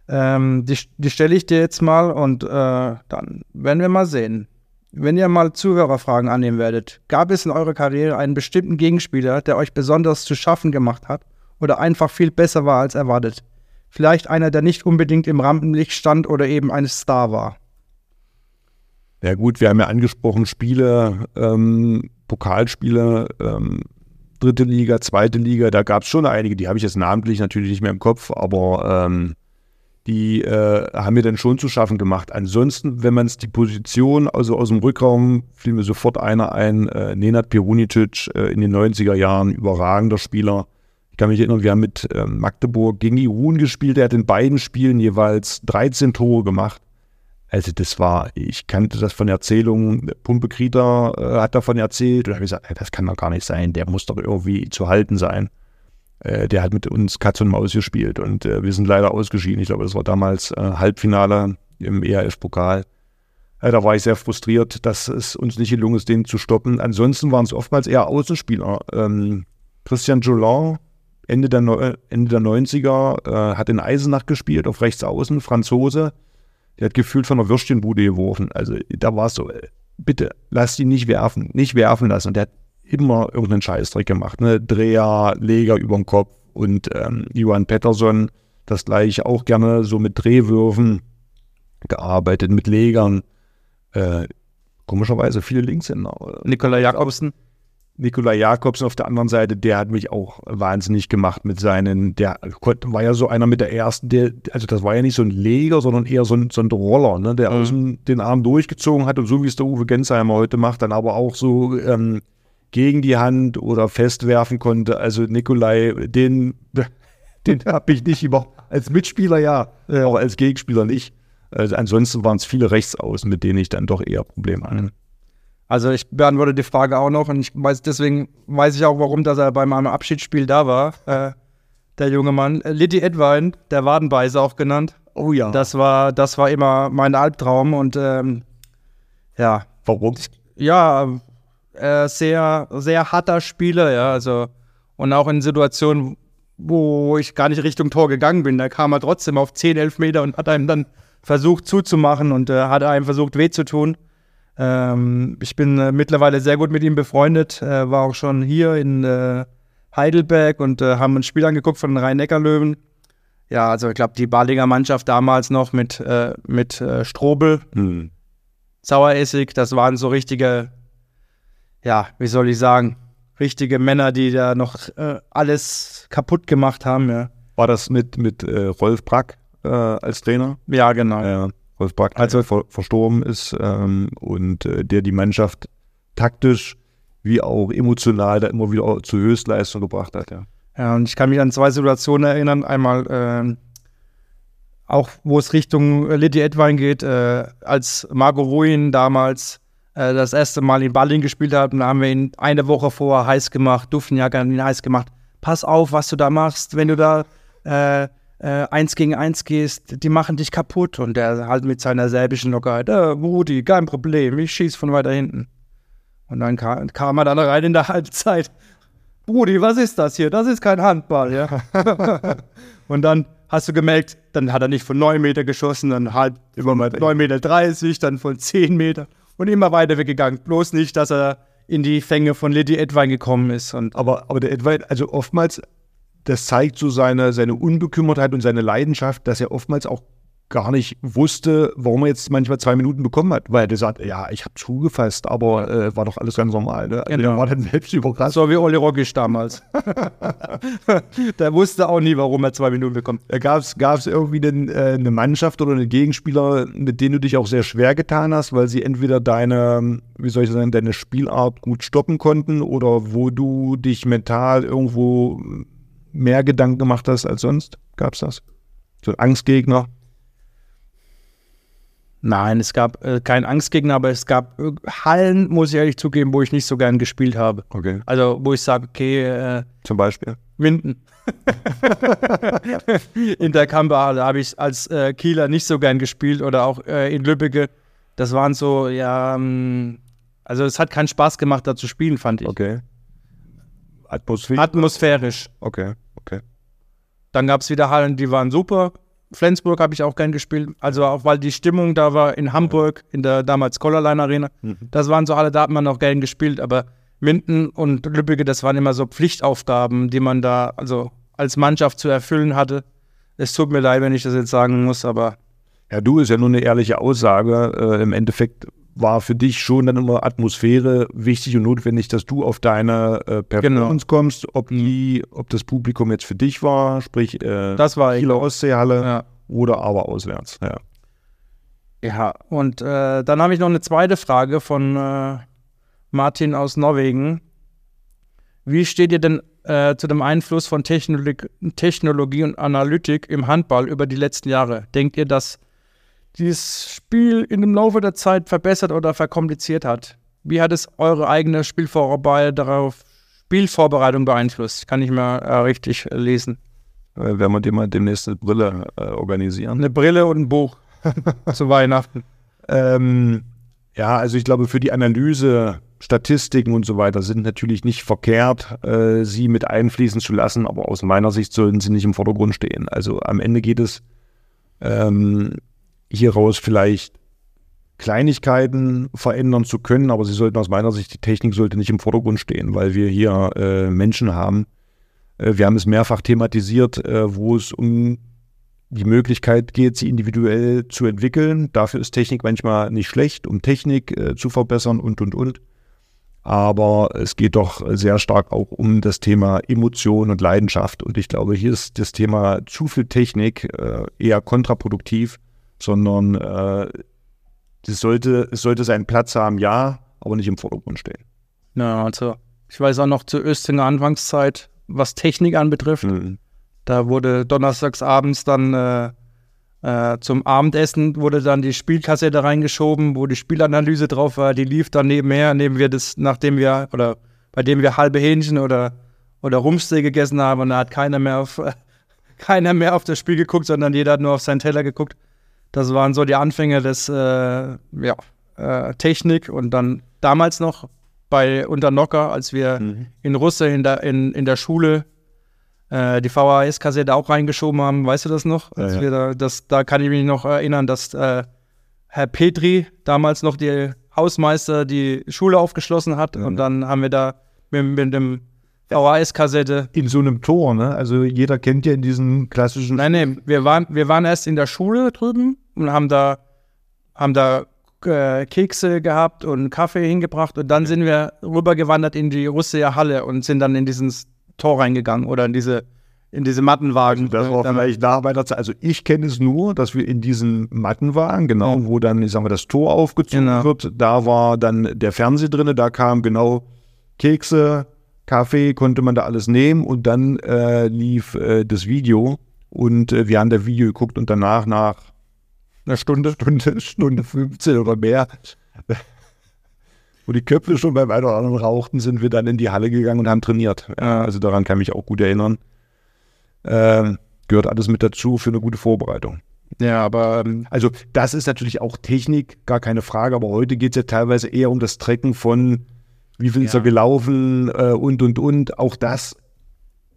Ähm, die die stelle ich dir jetzt mal und äh, dann werden wir mal sehen. Wenn ihr mal Zuhörerfragen annehmen werdet, gab es in eurer Karriere einen bestimmten Gegenspieler, der euch besonders zu schaffen gemacht hat oder einfach viel besser war als erwartet? Vielleicht einer, der nicht unbedingt im Rampenlicht stand oder eben ein Star war. Ja gut, wir haben ja angesprochen, Spiele, ähm, Pokalspiele, ähm, dritte Liga, zweite Liga, da gab es schon einige, die habe ich jetzt namentlich natürlich nicht mehr im Kopf, aber ähm, die äh, haben mir dann schon zu schaffen gemacht. Ansonsten, wenn man es die Position, also aus dem Rückraum, fiel mir sofort einer ein, äh, Nenad Pirunicic äh, in den 90er Jahren, überragender Spieler. Ich kann mich erinnern, wir haben mit äh, Magdeburg gegen Irun gespielt, er hat in beiden Spielen jeweils 13 Tore gemacht. Also das war, ich kannte das von Erzählungen, Pumpe Krieter äh, hat davon erzählt und habe gesagt, das kann doch gar nicht sein, der muss doch irgendwie zu halten sein äh, der hat mit uns Katz und Maus gespielt und äh, wir sind leider ausgeschieden. Ich glaube, das war damals äh, Halbfinale im ERF-Pokal. Äh, da war ich sehr frustriert, dass es uns nicht gelungen ist, den zu stoppen. Ansonsten waren es oftmals eher Außenspieler. Ähm, Christian Joulin, Ende der, Ende der 90er, äh, hat in Eisenach gespielt, auf rechts außen, Franzose. Der hat gefühlt von der Würstchenbude geworfen. Also da war es so, bitte, lass ihn nicht werfen, nicht werfen lassen. Und der hat immer irgendeinen Scheißdreck gemacht. Ne? Dreher, Leger über den Kopf und ähm, Johan Pettersson das gleiche auch gerne so mit Drehwürfen gearbeitet, mit Legern. Äh, komischerweise viele Linkshänder. Nikola Jakobsen. Nikola Jakobsen auf der anderen Seite, der hat mich auch wahnsinnig gemacht mit seinen, der war ja so einer mit der ersten, der, also das war ja nicht so ein Leger, sondern eher so ein, so ein Roller, ne, der mhm. außen den Arm durchgezogen hat und so wie es der Uwe Gensheimer heute macht, dann aber auch so ähm, gegen die Hand oder festwerfen konnte. Also Nikolai, den, [laughs] den habe ich nicht über als Mitspieler ja, ja, auch als Gegenspieler nicht. Also ansonsten waren es viele Rechtsaußen, mit denen ich dann doch eher Probleme hatte. Also ich beantworte die Frage auch noch und ich weiß deswegen weiß ich auch, warum, dass er bei meinem Abschiedsspiel da war. Äh, der junge Mann, äh, Liddy Edwein, der Wadenbeißer auch genannt. Oh ja. Das war, das war immer mein Albtraum und ähm, ja. Warum? Ja, äh, sehr, sehr harter Spieler, ja. Also und auch in Situationen, wo ich gar nicht Richtung Tor gegangen bin, da kam er trotzdem auf 10, 11 Meter und hat einem dann versucht zuzumachen und äh, hat einem versucht weh zu tun. Ähm, ich bin äh, mittlerweile sehr gut mit ihm befreundet, äh, war auch schon hier in äh, Heidelberg und äh, haben ein Spiel angeguckt von den Rhein-Neckar-Löwen. Ja, also ich glaube, die Balinger Mannschaft damals noch mit, äh, mit Strobel, hm. Saueressig, das waren so richtige, ja, wie soll ich sagen, richtige Männer, die da noch alles kaputt gemacht haben. Ja. War das mit, mit Rolf Brack? äh, als Trainer. Ja, genau. Rolf Brack, also ver verstorben ist ähm, und äh, der die Mannschaft taktisch wie auch emotional da immer wieder zu Höchstleistung gebracht hat. Ja. ja, und ich kann mich an zwei Situationen erinnern. Einmal äh, auch, wo es Richtung Liddy Edwein geht, äh, als Marco Ruin damals äh, das erste Mal in Berlin gespielt hat, und da haben wir ihn eine Woche vorher heiß gemacht, Duftenjacke an ihn heiß gemacht. Pass auf, was du da machst, wenn du da äh, äh, eins gegen eins gehst, die machen dich kaputt. Und der halt mit seiner serbischen Lockerheit, äh, Rudi, kein Problem, ich schieß von weiter hinten. Und dann kam, kam er dann rein in der [laughs] Halbzeit. Rudi, was ist das hier? Das ist kein Handball, ja. [laughs] und dann hast du gemerkt, dann hat er nicht von 9 Meter geschossen, dann halb über 9 Meter 30, dann von 10 Meter und immer weiter weggegangen. Bloß nicht, dass er in die Fänge von Liddy Edwein gekommen ist. Und aber, aber der Edwein, also oftmals das zeigt so seine, seine Unbekümmertheit und seine Leidenschaft, dass er oftmals auch gar nicht wusste, warum er jetzt manchmal zwei Minuten bekommen hat, weil er sagt, ja, ich habe zugefasst, aber äh, war doch alles ganz normal. Ne? Also genau. war dann selbst überrascht. So wie Olli Rockisch damals. [laughs] der wusste auch nie, warum er zwei Minuten bekommt. Gab es irgendwie den, äh, eine Mannschaft oder einen Gegenspieler, mit denen du dich auch sehr schwer getan hast, weil sie entweder deine, wie soll ich sagen, deine Spielart gut stoppen konnten oder wo du dich mental irgendwo mehr Gedanken gemacht hast als sonst? Gab es das? So ein Angstgegner? Nein, es gab äh, keinen Angstgegner, aber es gab äh, Hallen, muss ich ehrlich zugeben, wo ich nicht so gern gespielt habe. Okay. Also, wo ich sage, okay. Äh, Zum Beispiel? Winden. [laughs] in der Kamperhalle habe ich als äh, Kieler nicht so gern gespielt oder auch äh, in Lübbecke. Das waren so, ja, ähm, also es hat keinen Spaß gemacht, da zu spielen, fand ich. Okay. Atmosphärisch? Atmosphärisch. Okay, okay. Dann gab es wieder Hallen, die waren super. Flensburg habe ich auch gern gespielt. Also auch weil die Stimmung da war in Hamburg, in der damals Collarline Arena. Mhm. Das waren so alle, da hat man auch gern gespielt. Aber Minden und Lübbecke, das waren immer so Pflichtaufgaben, die man da also als Mannschaft zu erfüllen hatte. Es tut mir leid, wenn ich das jetzt sagen muss, aber. Ja, du ist ja nur eine ehrliche Aussage. Äh, Im Endeffekt war für dich schon dann immer Atmosphäre wichtig und notwendig, dass du auf deine äh, Performance genau. kommst, ob mhm. die, ob das Publikum jetzt für dich war, sprich äh, das war Kieler Ostseehalle ja. oder aber auswärts. Ja, ja und äh, dann habe ich noch eine zweite Frage von äh, Martin aus Norwegen. Wie steht ihr denn äh, zu dem Einfluss von Technologie, Technologie und Analytik im Handball über die letzten Jahre? Denkt ihr, dass dieses Spiel in dem Laufe der Zeit verbessert oder verkompliziert hat. Wie hat es eure eigene Spielvorbereitung darauf, Spielvorbereitung beeinflusst? Kann ich mal äh, richtig lesen. Äh, werden wir dir mal demnächst eine Brille äh, organisieren. Eine Brille und ein Buch [laughs] zu Weihnachten. Ähm, ja, also ich glaube, für die Analyse, Statistiken und so weiter sind natürlich nicht verkehrt, äh, sie mit einfließen zu lassen, aber aus meiner Sicht sollten sie nicht im Vordergrund stehen. Also am Ende geht es ähm, hieraus vielleicht Kleinigkeiten verändern zu können, aber sie sollten aus meiner Sicht, die Technik sollte nicht im Vordergrund stehen, weil wir hier äh, Menschen haben. Äh, wir haben es mehrfach thematisiert, äh, wo es um die Möglichkeit geht, sie individuell zu entwickeln. Dafür ist Technik manchmal nicht schlecht, um Technik äh, zu verbessern und, und, und. Aber es geht doch sehr stark auch um das Thema Emotion und Leidenschaft. Und ich glaube, hier ist das Thema zu viel Technik äh, eher kontraproduktiv sondern äh, es, sollte, es sollte seinen Platz haben, ja, aber nicht im Vordergrund stehen. Na, also ich weiß auch noch zur Östinger Anfangszeit, was Technik anbetrifft. Mhm. Da wurde donnerstags abends dann äh, äh, zum Abendessen wurde dann die Spielkassette reingeschoben, wo die Spielanalyse drauf war. Die lief dann nebenher, neben wir das, nachdem wir oder bei dem wir halbe Hähnchen oder oder Rumsteak gegessen haben und da hat keiner mehr auf [laughs] keiner mehr auf das Spiel geguckt, sondern jeder hat nur auf seinen Teller geguckt. Das waren so die Anfänge des äh, ja, äh, Technik und dann damals noch bei Unternocker, als wir Mhm. in Russe in der, in, in der Schule äh, die VHS-Kassette auch reingeschoben haben. Weißt du das noch? Ja, ja. Da, das, da kann ich mich noch erinnern, dass äh, Herr Petri damals noch die Hausmeister die Schule aufgeschlossen hat Ja. und dann haben wir da mit, mit dem VHS-Kassette. In so einem Tor, ne? Also jeder kennt ja in diesen klassischen. Nein, nein, wir waren, wir waren erst in der Schule drüben und haben da, haben da äh, Kekse gehabt und Kaffee hingebracht und dann sind wir rübergewandert in die Russeer Halle und sind dann in dieses Tor reingegangen oder in diese, in diese Mattenwagen. Das war dann- vielleicht nach meiner Zeit. Also ich kenne es nur, dass wir in diesen Matten waren, genau, Ja. wo dann, ich sag mal, das Tor aufgezogen Genau. wird. Da war dann der Fernseher drin, da kam genau Kekse, Kaffee, konnte man da alles nehmen und dann äh, lief äh, das Video und äh, wir haben das Video geguckt und danach nach einer Stunde, [laughs] Stunde, Stunde 15 oder mehr, [laughs] wo die Köpfe schon beim einen oder anderen rauchten, sind wir dann in die Halle gegangen und haben trainiert. Ja, also daran kann ich mich auch gut erinnern. Ähm, gehört alles mit dazu für eine gute Vorbereitung. ja, aber ähm, Also das ist natürlich auch Technik, gar keine Frage, aber heute geht es ja teilweise eher um das Trecken von wie viel ist Ja. er gelaufen äh, und und und. Auch das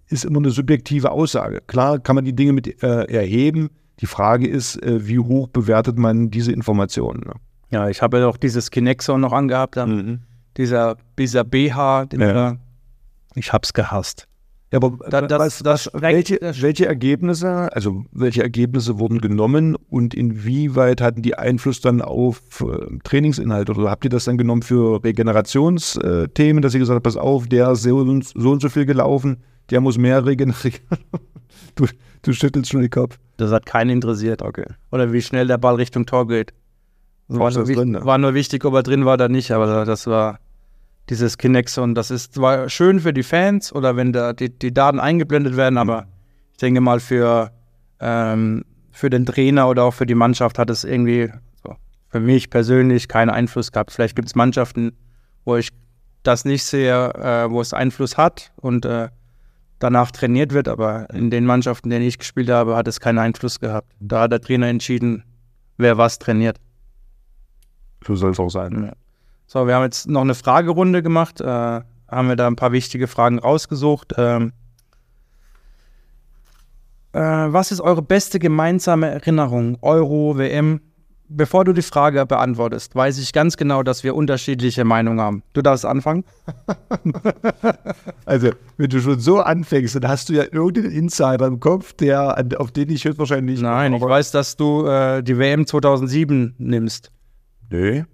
ist immer eine subjektive Aussage. Klar kann man die Dinge mit äh, erheben. Die Frage ist, äh, wie hoch bewertet man diese Informationen? Ne? ja, ich habe ja auch dieses Kinexon noch angehabt, dann dieser, dieser BH, den Ja. ich hab's gehasst. Ja, aber Da- das- was, das welche, das- welche Ergebnisse, also welche Ergebnisse wurden genommen und inwieweit hatten die Einfluss dann auf äh, Trainingsinhalte? Oder habt ihr das dann genommen für Regenerationsthemen, dass ihr gesagt habt, pass auf, der ist so und so, und so viel gelaufen, der muss mehr regenerieren? [laughs] du, du schüttelst schon den Kopf. Das hat keinen interessiert. Okay. Oder wie schnell der Ball Richtung Tor geht. War, nur drin, ne? war nur wichtig, ob er drin war oder nicht, aber das war dieses Kinexon. Das ist zwar schön für die Fans oder wenn da die, die Daten eingeblendet werden, aber ich denke mal für, ähm, für den Trainer oder auch für die Mannschaft hat es irgendwie so, für mich persönlich keinen Einfluss gehabt. Vielleicht gibt es Mannschaften, wo ich das nicht sehe, äh, wo es Einfluss hat und äh, danach trainiert wird, aber in den Mannschaften, in denen ich gespielt habe, hat es keinen Einfluss gehabt. Da hat der Trainer entschieden, wer was trainiert. So soll es auch sein. Ja. So, wir haben jetzt noch eine Fragerunde gemacht, äh, haben wir da ein paar wichtige Fragen rausgesucht. Ähm, äh, was ist eure beste gemeinsame Erinnerung? Euro, WM? Bevor du die Frage beantwortest, weiß ich ganz genau, dass wir unterschiedliche Meinungen haben. Du darfst anfangen. [laughs] Also, wenn du schon so anfängst, dann hast du ja irgendeinen Insider im Kopf, der, auf den ich höchstwahrscheinlich nicht Nein, ich weiß, dass du äh, die WM 2007 nimmst. Nee.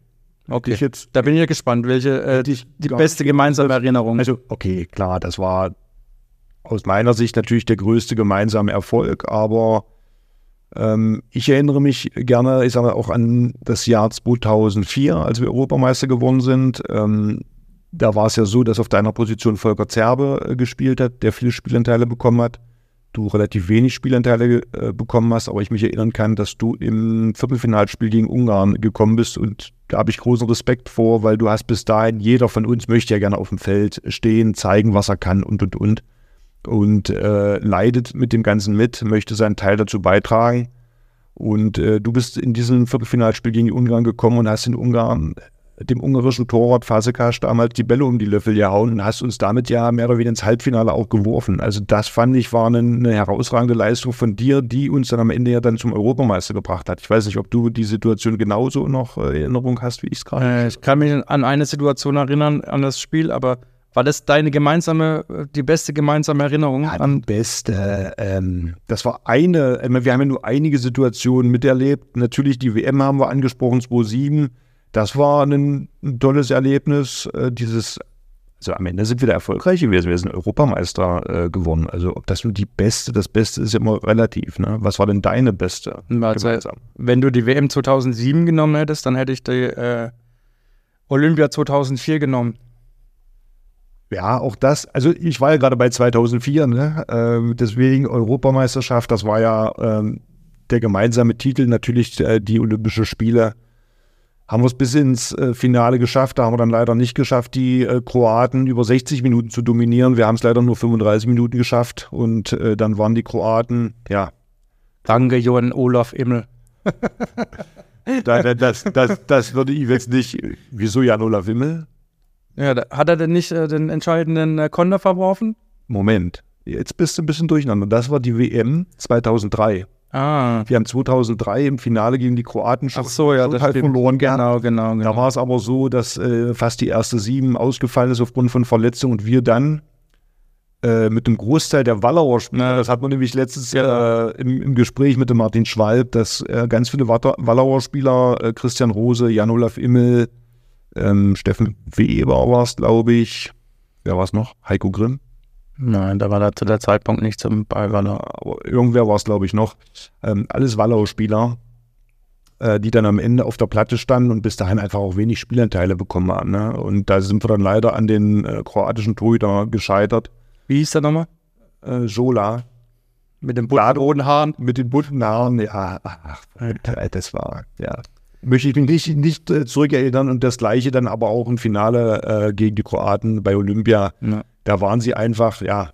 Okay. Ich jetzt, Da bin ich ja gespannt, welche äh, die gar beste gemeinsame Erinnerung. Also, okay, klar, das war aus meiner Sicht natürlich der größte gemeinsame Erfolg, aber ähm, ich erinnere mich gerne, ich sage mal, auch an das Jahr 2004, als wir Europameister geworden sind. Ähm, da war es ja so, dass auf deiner Position Volker Zerbe äh, gespielt hat, der viele Spielanteile bekommen hat. Du relativ wenig Spielanteile äh, bekommen hast, aber ich mich erinnern kann, dass du im Viertelfinalspiel gegen Ungarn gekommen bist und da habe ich großen Respekt vor, weil du hast bis dahin, jeder von uns möchte ja gerne auf dem Feld stehen, zeigen, was er kann und und und und äh, leidet mit dem Ganzen mit, möchte seinen Teil dazu beitragen. Und äh, du bist in diesem Viertelfinalspiel gegen Ungarn gekommen und hast in Ungarn dem ungarischen Torwart Fasekas damals die Bälle um die Löffel gehauen und hast uns damit ja mehr oder weniger ins Halbfinale auch geworfen. Also das fand ich war eine, eine herausragende Leistung von dir, die uns dann am Ende ja dann zum Europameister gebracht hat. Ich weiß nicht, ob du die Situation genauso noch äh, in Erinnerung hast, wie ich es gerade. Äh, ich kann mich an eine Situation erinnern, an das Spiel, aber war das deine gemeinsame, äh, die beste gemeinsame Erinnerung? Ja, an, beste. Ähm, das war eine, meine, wir haben ja nur einige Situationen miterlebt. Natürlich die WM haben wir angesprochen, 2007. Das war ein, ein tolles Erlebnis. Äh, dieses, also am Ende sind wir da erfolgreich gewesen. Wir sind Europameister äh, gewonnen. Also ob das nur die beste, das Beste ist ja immer relativ. Ne? Was war denn deine beste? Also, wenn du die WM 2007 genommen hättest, dann hätte ich die äh, Olympia 2004 genommen. Ja, auch das. Also ich war ja gerade bei 2004, ne? ähm, deswegen Europameisterschaft. Das war ja ähm, der gemeinsame Titel, natürlich äh, die Olympische Spiele. Haben wir es bis ins äh, Finale geschafft. Da haben wir dann leider nicht geschafft, die äh, Kroaten über 60 Minuten zu dominieren. Wir haben es leider nur 35 Minuten geschafft. Und äh, dann waren die Kroaten, ja. Danke, Johann Olaf Immel. [laughs] das, das, das, das würde ich jetzt nicht. Wieso Jan Olaf Immel? Ja, hat er denn nicht äh, den entscheidenden äh, Konter verworfen? Moment, jetzt bist du ein bisschen durcheinander. Das war die WM 2003. Ah. Wir haben 2003 im Finale gegen die Kroaten Ach so, ja, das halt verloren Genau, genau, genau. Da war es aber so, dass äh, fast die erste sieben ausgefallen ist aufgrund von Verletzungen und wir dann äh, mit dem Großteil der Wallauer Spieler, das hat man nämlich letztens äh, im, im, Gespräch mit dem Martin Schwalb, dass äh, ganz viele Wallauer Spieler, äh, Christian Rose, Jan-Olaf Immel, ähm, Steffen Weber war es, glaube ich. Wer war es noch? Heiko Grimm? Nein, da war da zu der Zeitpunkt nicht zum bei Wallau. Aber irgendwer war es, glaube ich, noch. Ähm, alles Wallau-Spieler, äh, die dann am Ende auf der Platte standen und bis dahin einfach auch wenig Spielanteile bekommen haben. Ne? Und da sind wir dann leider an den äh, kroatischen Torhüter gescheitert. Wie hieß der nochmal? Äh, Jola. Mit den bunten Haaren? Mit den bunten Haaren, ja. Ach, das war, ja möchte ich mich nicht, nicht äh, zurückerinnern. Und das Gleiche dann aber auch im Finale äh, gegen die Kroaten bei Olympia. Ja. Da waren sie einfach, ja,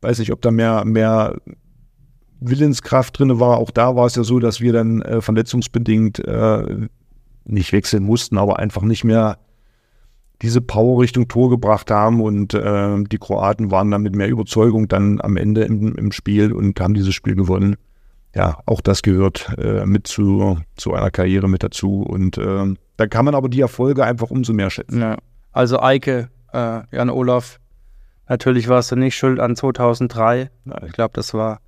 weiß nicht, ob da mehr, mehr Willenskraft drin war. Auch da war es ja so, dass wir dann äh, verletzungsbedingt äh, nicht wechseln mussten, aber einfach nicht mehr diese Power Richtung Tor gebracht haben und äh, die Kroaten waren dann mit mehr Überzeugung dann am Ende im, im Spiel und haben dieses Spiel gewonnen ja, auch das gehört äh, mit zu, zu einer Karriere mit dazu. Und äh, da kann man aber die Erfolge einfach umso mehr schätzen. Ja. Also Eike, äh, Jan Olaf, natürlich warst du nicht schuld an 2003. Ich glaube, das war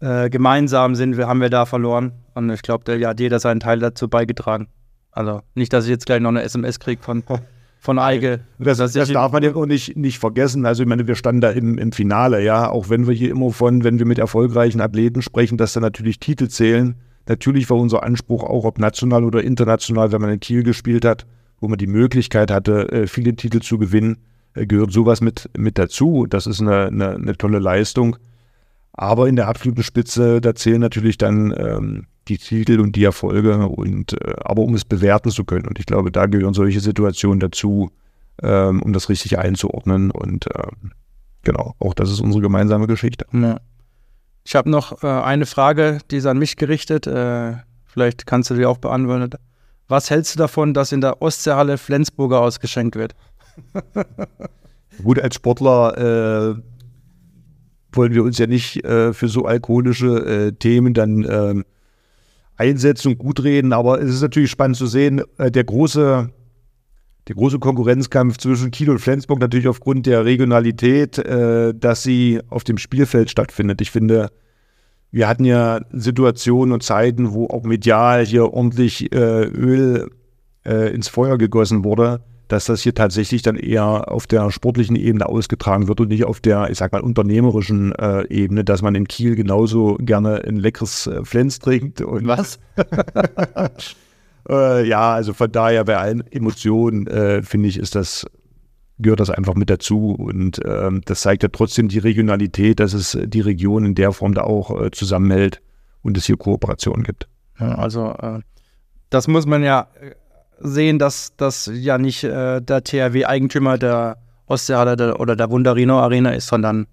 äh, gemeinsam sind wir, haben wir da verloren. Und ich glaube, der hat jeder seinen Teil dazu beigetragen. Also nicht, dass ich jetzt gleich noch eine SMS kriege von [laughs] von Eige. Das, das, das darf man ja auch nicht, nicht vergessen. Also ich meine, wir standen da im, im Finale, ja, auch wenn wir hier immer von, wenn wir mit erfolgreichen Athleten sprechen, dass da natürlich Titel zählen. Natürlich war unser Anspruch auch, ob national oder international, wenn man in Kiel gespielt hat, wo man die Möglichkeit hatte, äh, viele Titel zu gewinnen, gehört sowas mit, mit dazu. Das ist eine, eine, eine tolle Leistung. Aber in der absoluten Spitze, da zählen natürlich dann ähm, die Titel und die Erfolge und äh, aber um es bewerten zu können. Und ich glaube, da gehören solche Situationen dazu, ähm, um das richtig einzuordnen. Und ähm, genau, auch das ist unsere gemeinsame Geschichte. Ja. Ich habe noch äh, eine Frage, die ist an mich gerichtet. Äh, vielleicht kannst du die auch beantworten. Was hältst du davon, dass in der Ostseehalle Flensburger ausgeschenkt wird? [laughs] Gut, als Sportler äh, wollen wir uns ja nicht äh, für so alkoholische äh, Themen dann ähm, einsetzen und gut reden. Aber es ist natürlich spannend zu sehen, äh, der große, der große Konkurrenzkampf zwischen Kiel und Flensburg natürlich aufgrund der Regionalität, äh, dass sie auf dem Spielfeld stattfindet. Ich finde, wir hatten ja Situationen und Zeiten, wo auch medial hier ordentlich äh, Öl äh, ins Feuer gegossen wurde dass das hier tatsächlich dann eher auf der sportlichen Ebene ausgetragen wird und nicht auf der, ich sag mal, unternehmerischen äh, Ebene, dass man in Kiel genauso gerne ein leckeres äh, Flens trinkt. Und Was? [laughs] äh, ja, also von daher bei allen Emotionen, äh, finde ich, ist das, gehört das einfach mit dazu. Und ähm, das zeigt ja trotzdem die Regionalität, dass es die Region in der Form da auch äh, zusammenhält und es hier Kooperationen gibt. Ja, also äh, das muss man ja sehen, dass das ja nicht äh, der THW Eigentümer der Ostseehalle oder der Wunderino Arena ist, sondern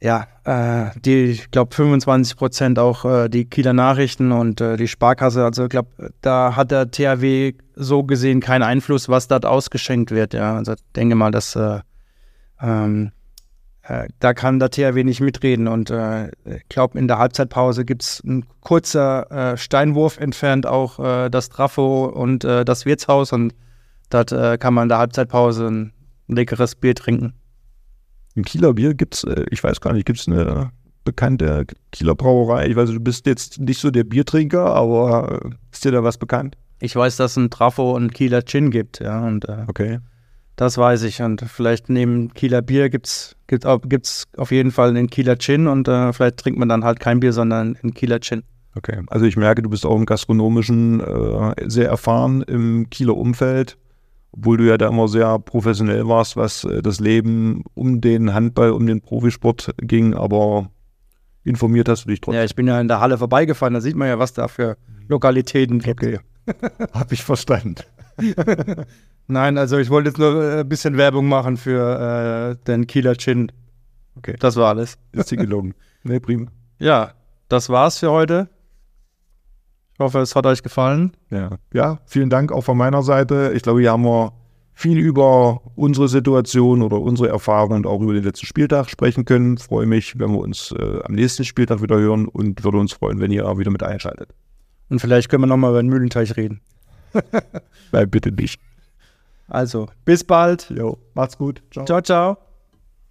ja, äh, die, ich glaube, 25 Prozent auch äh, die Kieler Nachrichten und äh, die Sparkasse. Also ich glaube, da hat der THW so gesehen keinen Einfluss, was dort ausgeschenkt wird. Ja, also denke mal, dass äh, ähm, äh, da kann der THW nicht mitreden. Und äh, ich glaube, in der Halbzeitpause gibt es ein kurzer äh, Steinwurf entfernt auch äh, das Trafo und äh, das Wirtshaus. Und dort äh, kann man in der Halbzeitpause ein leckeres Bier trinken. Ein Kieler Bier gibt es, ich weiß gar nicht, gibt es eine bekannte Kieler Brauerei? Ich weiß, du bist jetzt nicht so der Biertrinker, aber ist dir da was bekannt? Ich weiß, dass es ein Trafo und Kieler Gin gibt, ja. Und, okay. Das weiß ich. Und vielleicht neben Kieler Bier gibt es gibt, gibt's auf jeden Fall einen Kieler Gin und äh, vielleicht trinkt man dann halt kein Bier, sondern einen Kieler Gin. Okay, also ich merke, du bist auch im gastronomischen äh, sehr erfahren im Kieler Umfeld obwohl du ja da immer sehr professionell warst, was äh, das Leben um den Handball, um den Profisport ging, aber informiert hast du dich trotzdem. Ja, ich bin ja in der Halle vorbeigefahren, da sieht man ja, was da für Lokalitäten gibt. Okay. [laughs] Hab ich verstanden. [laughs] Nein, also ich wollte jetzt nur äh, ein bisschen Werbung machen für äh, den Kieler Chin. Okay. Das war alles. Ist dir gelungen. [laughs] nee, prima. Ja, das war's für heute. Ich hoffe, es hat euch gefallen. Ja. ja, vielen Dank auch von meiner Seite. Ich glaube, hier haben wir viel über unsere Situation oder unsere Erfahrungen und auch über den letzten Spieltag sprechen können. Freue mich, wenn wir uns äh, am nächsten Spieltag wieder hören und würde uns freuen, wenn ihr auch wieder mit einschaltet. Und vielleicht können wir nochmal über den Mühlenteich reden. [laughs] Weil bitte nicht. Also, bis bald. Jo, macht's gut. Ciao, ciao.